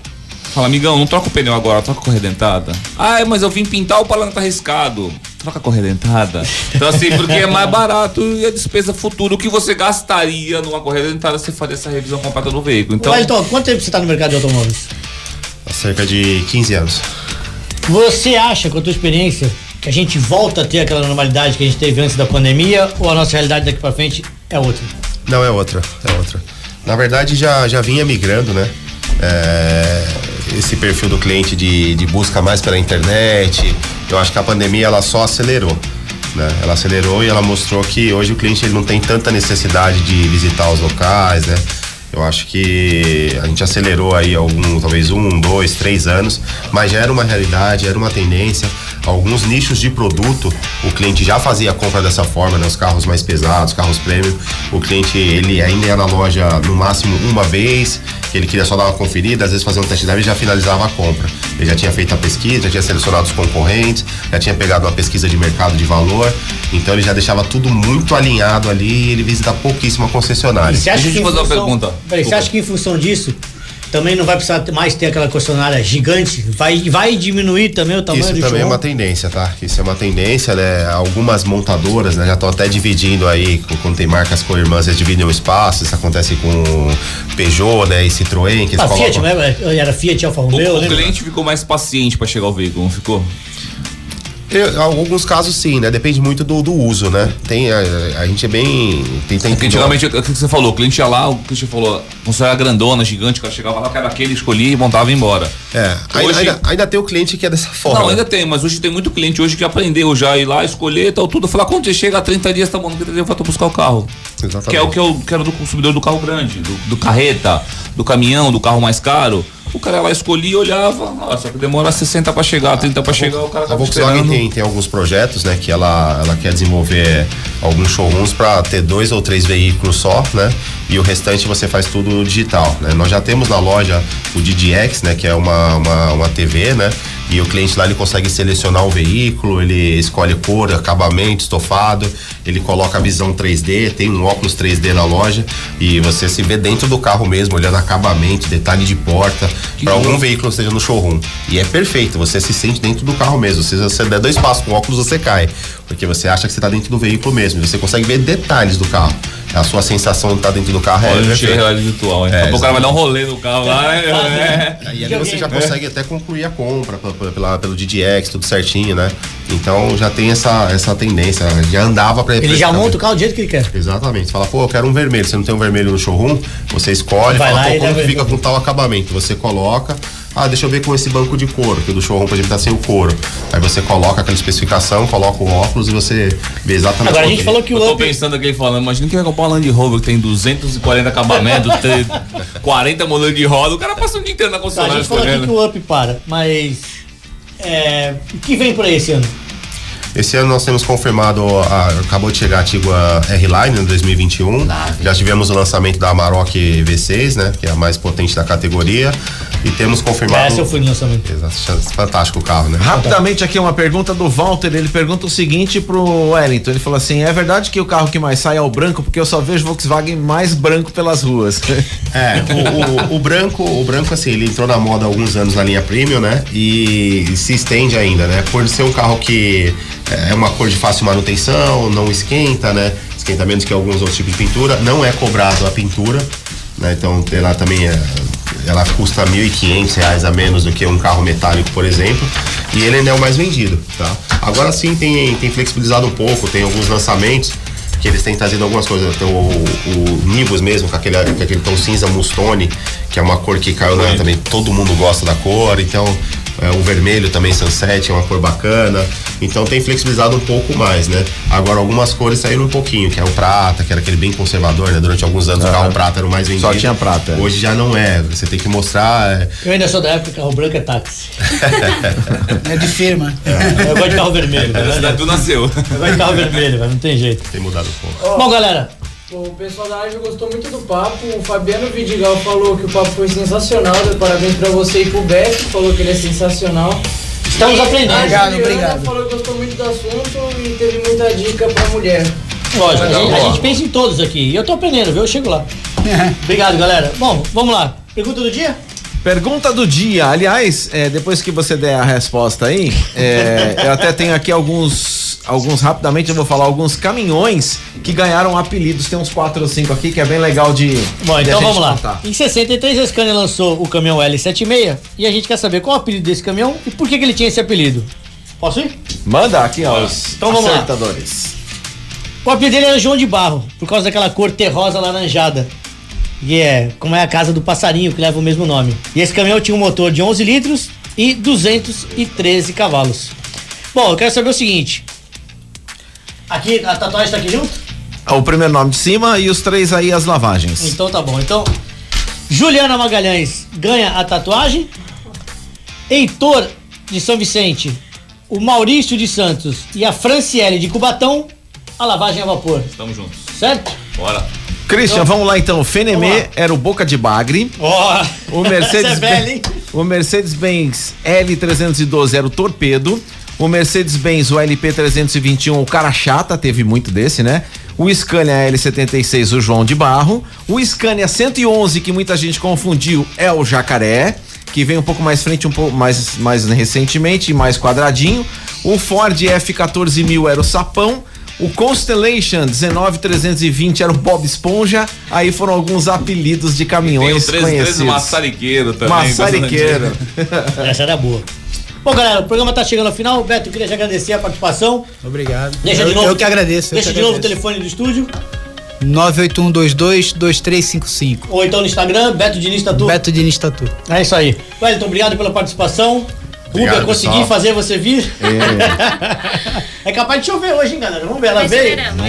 Speaker 6: Fala, amigão, não troca o pneu agora, troca a correia dentada. Ah, mas eu vim pintar o palanque tá riscado. Troca a correia dentada. Então, assim, porque é mais barato e a despesa futura. O que você gastaria numa correia dentada se fazer essa revisão completa do veículo. Então,
Speaker 1: Wellington, quanto tempo você tá no mercado de automóveis?
Speaker 5: Há cerca de 15 anos.
Speaker 1: Você acha, com a tua experiência, que a gente volta a ter aquela normalidade que a gente teve antes da pandemia ou a nossa realidade daqui pra frente é outra?
Speaker 5: Não, é outra, é outra. Na verdade, já, já vinha migrando, né? É, esse perfil do cliente de, de busca mais pela internet. Eu acho que a pandemia ela só acelerou. Né? Ela acelerou e ela mostrou que hoje o cliente ele não tem tanta necessidade de visitar os locais, né? Eu acho que a gente acelerou aí algum, talvez um, dois, três anos, mas já era uma realidade, era uma tendência. Alguns nichos de produto, o cliente já fazia a compra dessa forma, né? Os carros mais pesados, carros premium. O cliente, ele ainda ia na loja no máximo uma vez, que ele queria só dar uma conferida, às vezes fazer um test drive e já finalizava a compra. Ele já tinha feito a pesquisa, já tinha selecionado os concorrentes, já tinha pegado uma pesquisa de mercado de valor, então ele já deixava tudo muito alinhado ali e ele visita pouquíssima concessionária.
Speaker 1: E você acha
Speaker 6: Deixa eu te fazer uma pergunta.
Speaker 1: Peraí, você acha que em função disso também não vai precisar mais ter aquela concessionária gigante? Vai, vai diminuir também o tamanho
Speaker 5: Isso
Speaker 1: do
Speaker 5: também é uma tendência, tá? Isso é uma tendência, né? Algumas montadoras, né, já estão até dividindo aí, com- quando tem marcas co-irmãs, eles dividem o espaço, isso acontece com Peugeot, né, e Citroën, que eles
Speaker 1: A Fiat,
Speaker 5: colocam...
Speaker 1: né? Era Fiat, Alfa
Speaker 6: o,
Speaker 1: Romeo,
Speaker 6: o
Speaker 1: lembra?
Speaker 6: cliente ficou mais paciente pra chegar ao veículo, não ficou?
Speaker 5: Eu- alguns casos sim, né? Depende muito do, do uso, né? Tem, a, a gente é bem... Tem, tem
Speaker 6: Porque antigamente, o que você falou, o cliente ia lá, o cliente falou, você era grandona, gigante, o cara chegava lá, que era aquele, escolhia e montava e embora.
Speaker 5: É, ainda,
Speaker 6: Hoje-
Speaker 5: ainda, ainda tem o cliente que é dessa forma.
Speaker 6: Não, ainda tem, mas hoje tem muito cliente hoje que aprendeu já a ir lá, escolher tal, tudo. Falar, quando você chega a 30 dias, tá bom, no 30 dias eu vou buscar o carro.
Speaker 5: Exatamente.
Speaker 6: Que é o que eu quero do consumidor do carro grande, do, do carreta, do caminhão, do carro mais caro. O cara lá escolhia, olhava, só que demora 60 pra chegar, 30 pra chegar, o cara
Speaker 5: A
Speaker 6: tava
Speaker 5: Volkswagen tem, tem alguns projetos, né, que ela, ela quer desenvolver alguns showrooms para ter dois ou três veículos só, né? E o restante você faz tudo digital, né? Nós já temos na loja o DDX, né, que é uma, uma, uma TV, né? E o cliente lá ele consegue selecionar o veículo, ele escolhe cor, acabamento, estofado, ele coloca a visão 3D, tem um óculos 3D na loja e você se vê dentro do carro mesmo, olhando acabamento, detalhe de porta, para algum veículo seja no showroom. E é perfeito, você se sente dentro do carro mesmo. Se você der dois passos com o óculos, você cai. Porque você acha que você tá dentro do veículo mesmo. e Você consegue ver detalhes do carro. A sua sensação de estar dentro do carro é.
Speaker 6: Olha o
Speaker 5: perfeita.
Speaker 6: realidade virtual, hein? Daqui a pouco o cara vai dar um rolê no carro lá, é, é.
Speaker 5: E ali você já consegue até concluir a compra pela, pela- pelo DDX, tudo certinho, né? Então já tem essa, essa tendência. Já andava pra.
Speaker 1: Ele já monta o carro do jeito que ele quer.
Speaker 5: Exatamente. Você fala, pô, eu quero um vermelho. Você não tem um vermelho no showroom? Você escolhe,
Speaker 1: Vai
Speaker 5: fala,
Speaker 1: lá
Speaker 5: pô, como que fica com tal acabamento? Você coloca. Ah, deixa eu ver com esse banco de couro, que o do showroom, por exemplo, tá sem o couro. Aí você coloca aquela especificação, coloca o óculos e você vê exatamente
Speaker 1: Agora a gente
Speaker 5: que é.
Speaker 1: falou que
Speaker 6: Eu
Speaker 1: o
Speaker 6: tô
Speaker 1: Up.
Speaker 6: pensando aqui falando, imagina que vai comprar um Land Rover que tem 240 acabamentos, tem 40 modelos de roda, o cara passa um dia inteiro na
Speaker 1: A
Speaker 6: concessionária
Speaker 1: gente falou aqui que o Up para, mas. É, o que vem por aí esse ano?
Speaker 5: Esse ano nós temos confirmado, a- acabou de chegar a Tigua R-Line em 2021. Já tivemos o lançamento da Amarok V6, né? Que é a mais potente da categoria. E temos confirmado.
Speaker 1: Essa eu fui no lançamento.
Speaker 5: Exato, fantástico o carro, né?
Speaker 3: Rapidamente aqui uma pergunta do Walter, ele pergunta o seguinte pro Wellington, ele falou assim, é verdade que o carro que mais sai é o branco, porque eu só vejo Volkswagen mais branco pelas ruas.
Speaker 5: É, o, o- o branco, o branco assim, ele entrou na moda há alguns anos na linha premium, né? E se estende ainda, né? Por ser um carro que é uma cor de fácil manutenção, não esquenta, né? Esquenta menos que alguns outros tipos de pintura, não é cobrado a pintura, né? Então ela também é, ela custa 1.500 reais a menos do que um carro metálico, por exemplo, e ele ainda é o mais vendido, tá? Agora sim tem, tem flexibilizado um pouco, tem alguns lançamentos que eles têm trazido algumas coisas. Tem o, o Nibus mesmo, com aquele, com aquele tom cinza mustone, que é uma cor que caiu na, também, todo mundo gosta da cor, então é, o vermelho também, Sunset, é uma cor bacana. Então tem flexibilizado um pouco mais, né? Agora algumas cores saíram um pouquinho, que é o prata, que era aquele bem conservador, né? Durante alguns anos o carro prata era o mais vendido.
Speaker 3: Só tinha prata, é.
Speaker 5: Hoje já não é. Você tem que mostrar. é,
Speaker 1: Eu ainda sou da época que carro branco é táxi.
Speaker 4: É de firma.
Speaker 1: Eu gosto de carro vermelho.
Speaker 6: A
Speaker 1: velho.
Speaker 6: cidade tu nasceu.
Speaker 1: Eu gosto de carro vermelho, velho, não tem jeito.
Speaker 5: tem mudado um pouco.
Speaker 1: Bom, galera,
Speaker 7: O pessoal da live gostou muito do papo. O Fabiano Vidigal falou que o papo foi sensacional. Deu parabéns pra você e pro Beto, falou que ele é sensacional.
Speaker 1: estamos aprendendo.
Speaker 7: A
Speaker 4: Obrigado, obrigado.
Speaker 7: falou que gostou muito do assunto e teve muita dica pra mulher.
Speaker 1: Lógico, a a gente pensa em todos aqui. E eu tô aprendendo, viu? Eu chego lá. Obrigado, galera. Bom, vamos lá. Pergunta do dia?
Speaker 3: Pergunta do dia. Aliás, é, depois que você der a resposta aí, é, eu até tenho aqui alguns, alguns rapidamente eu vou falar alguns caminhões que ganharam apelidos. Tem uns quatro ou cinco aqui que é bem legal de.
Speaker 1: Bom,
Speaker 3: de
Speaker 1: então vamos lá.
Speaker 3: contar.
Speaker 1: Em 63, a Scania lançou o caminhão L76 e a gente quer saber qual é o apelido desse caminhão e por que, que ele tinha esse apelido. Posso ir?
Speaker 3: Manda aqui, ó. Os
Speaker 1: Então vamos lá. O apelido dele era João de Barro, por causa daquela cor terrosa laranjada. E é como é a casa do passarinho, que leva o mesmo nome. E esse caminhão tinha um motor de 11 litros e 213 cavalos. Bom, eu quero saber o seguinte. Aqui, a tatuagem tá aqui junto?
Speaker 3: O primeiro nome de cima e os três aí as lavagens.
Speaker 1: Então tá bom. Então, Juliana Magalhães ganha a tatuagem. Heitor de São Vicente, o Maurício de Santos e a Franciele de Cubatão, a lavagem a vapor.
Speaker 6: Tamo juntos.
Speaker 1: Certo?
Speaker 6: Bora.
Speaker 3: Christian, vamos lá então. O Fenemê era o Boca de Bagre.
Speaker 1: Ó,
Speaker 3: O Mercedes
Speaker 1: é hein?
Speaker 3: o Mercedes-Benz L312 era o Torpedo. O Mercedes-Benz o LP321, o cara chata, teve muito desse, né? O Scania L76, o João de Barro. O Scania 111, que muita gente confundiu, é o Jacaré, que vem um pouco mais frente, um pouco mais, mais recentemente, mais quadradinho. O Ford F14000 era o Sapão. O Constellation 19320 era o Bob Esponja. Aí foram alguns apelidos de
Speaker 6: Tem o
Speaker 3: caminhões
Speaker 6: 13, 13
Speaker 3: conhecidos.
Speaker 6: maçariqueiro também.
Speaker 3: Maçariqueiro.
Speaker 1: Essa era boa. Bom, galera, o programa tá chegando ao final. Beto, eu queria te agradecer a participação.
Speaker 4: Obrigado.
Speaker 1: Deixa
Speaker 4: eu,
Speaker 1: de novo.
Speaker 4: eu que agradeço. eu
Speaker 1: Deixa
Speaker 4: que
Speaker 1: de novo o telefone do estúdio.
Speaker 4: 981222355.
Speaker 1: Ou então no Instagram, Beto Diniz Tatu.
Speaker 4: Beto Diniz Tatu.
Speaker 1: É isso aí. Wellington, obrigado pela participação.
Speaker 5: Obrigado,
Speaker 1: Rubia, consegui
Speaker 5: pessoal.
Speaker 1: fazer você vir. É. capaz de chover hoje, hein, galera? Vamos ver, ela veio.
Speaker 2: esperando.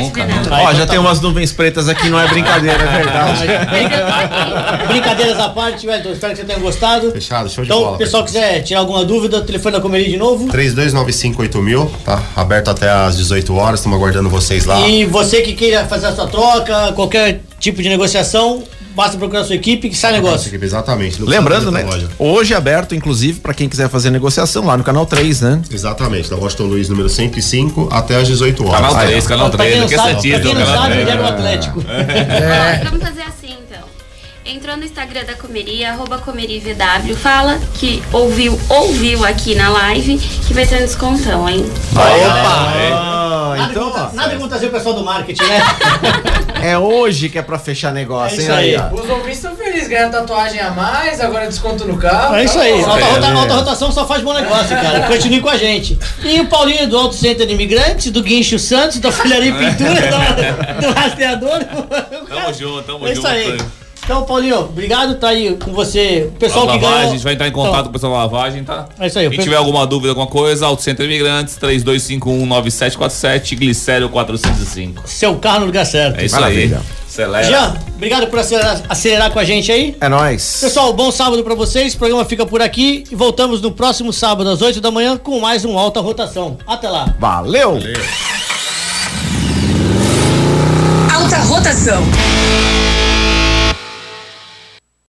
Speaker 1: Ah,
Speaker 3: Ó,
Speaker 1: então
Speaker 3: já
Speaker 1: tá
Speaker 3: tem umas nuvens pretas aqui, não é brincadeira, é verdade.
Speaker 1: Brincadeiras à parte, Wellington, espero que você tenha gostado.
Speaker 5: Fechado, show de
Speaker 1: Então,
Speaker 5: bola.
Speaker 1: se o pessoal quiser tirar alguma dúvida, telefone da Comeria de novo.
Speaker 5: 32958000, tá? Aberto até às 18 horas, estamos aguardando vocês lá.
Speaker 1: E você que queira fazer a sua troca, qualquer tipo de negociação, basta procurar a sua equipe que sai negócio.
Speaker 5: equipe, exatamente. no
Speaker 3: Lembrando, né?
Speaker 5: loja.
Speaker 3: Hoje aberto, inclusive, pra quem quiser fazer negociação lá no canal 3, né?
Speaker 5: Exatamente, da Washington Luiz, número 105, até às 18 horas.
Speaker 6: Canal
Speaker 3: Aí,
Speaker 6: 3, canal
Speaker 1: Pra
Speaker 6: 3,
Speaker 1: quem não
Speaker 6: aqui é
Speaker 1: sabe, pra quem não
Speaker 6: canal
Speaker 1: sabe,
Speaker 6: 3.
Speaker 1: ele é do Atlético.
Speaker 9: Ó, vamos fazer assim. Entrou no Instagram da Comeria, arroba ComeriaVW, fala que ouviu, ouviu aqui na live que vai ter um descontão, hein?
Speaker 3: Opa!
Speaker 1: Nada,
Speaker 3: então,
Speaker 1: contra, nada contra trazer o pessoal do marketing, né?
Speaker 3: é hoje que é pra fechar negócio,
Speaker 1: É
Speaker 3: hein?
Speaker 1: isso aí.
Speaker 3: ó.
Speaker 7: Os ouvintes estão felizes, ganhando tatuagem a mais, agora desconto no carro.
Speaker 1: É isso
Speaker 7: tá
Speaker 1: aí.
Speaker 7: bom.
Speaker 1: Alta, rota-
Speaker 3: é.
Speaker 1: alta rotação só faz bom negócio, cara. Continue com a gente. E o Paulinho do Auto Center de Imigrantes, do Guincho Santos, da Filharia e Pintura, do, do Rastreador.
Speaker 6: Tamo junto, tamo
Speaker 1: É isso
Speaker 6: junto.
Speaker 1: aí. Então, Paulinho, obrigado, tá aí com você. O pessoal
Speaker 6: a
Speaker 1: que
Speaker 6: lavagem,
Speaker 1: ganhou.
Speaker 6: a gente vai entrar em contato com o pessoal da lavagem, tá?
Speaker 1: É isso aí,
Speaker 6: Quem tiver alguma dúvida, alguma coisa, Auto Centro Imigrantes, 32519747, Glicério 405.
Speaker 1: Seu carro no lugar certo.
Speaker 6: É isso
Speaker 3: Maravilha.
Speaker 6: aí. Acelera.
Speaker 1: Jean, obrigado por acelerar, acelerar com a gente aí.
Speaker 3: É nóis.
Speaker 1: Pessoal, bom sábado pra vocês. O programa fica por aqui e voltamos no próximo sábado às 8 da manhã com mais um Alta Rotação. Até lá.
Speaker 3: Valeu.
Speaker 2: Alta rotação.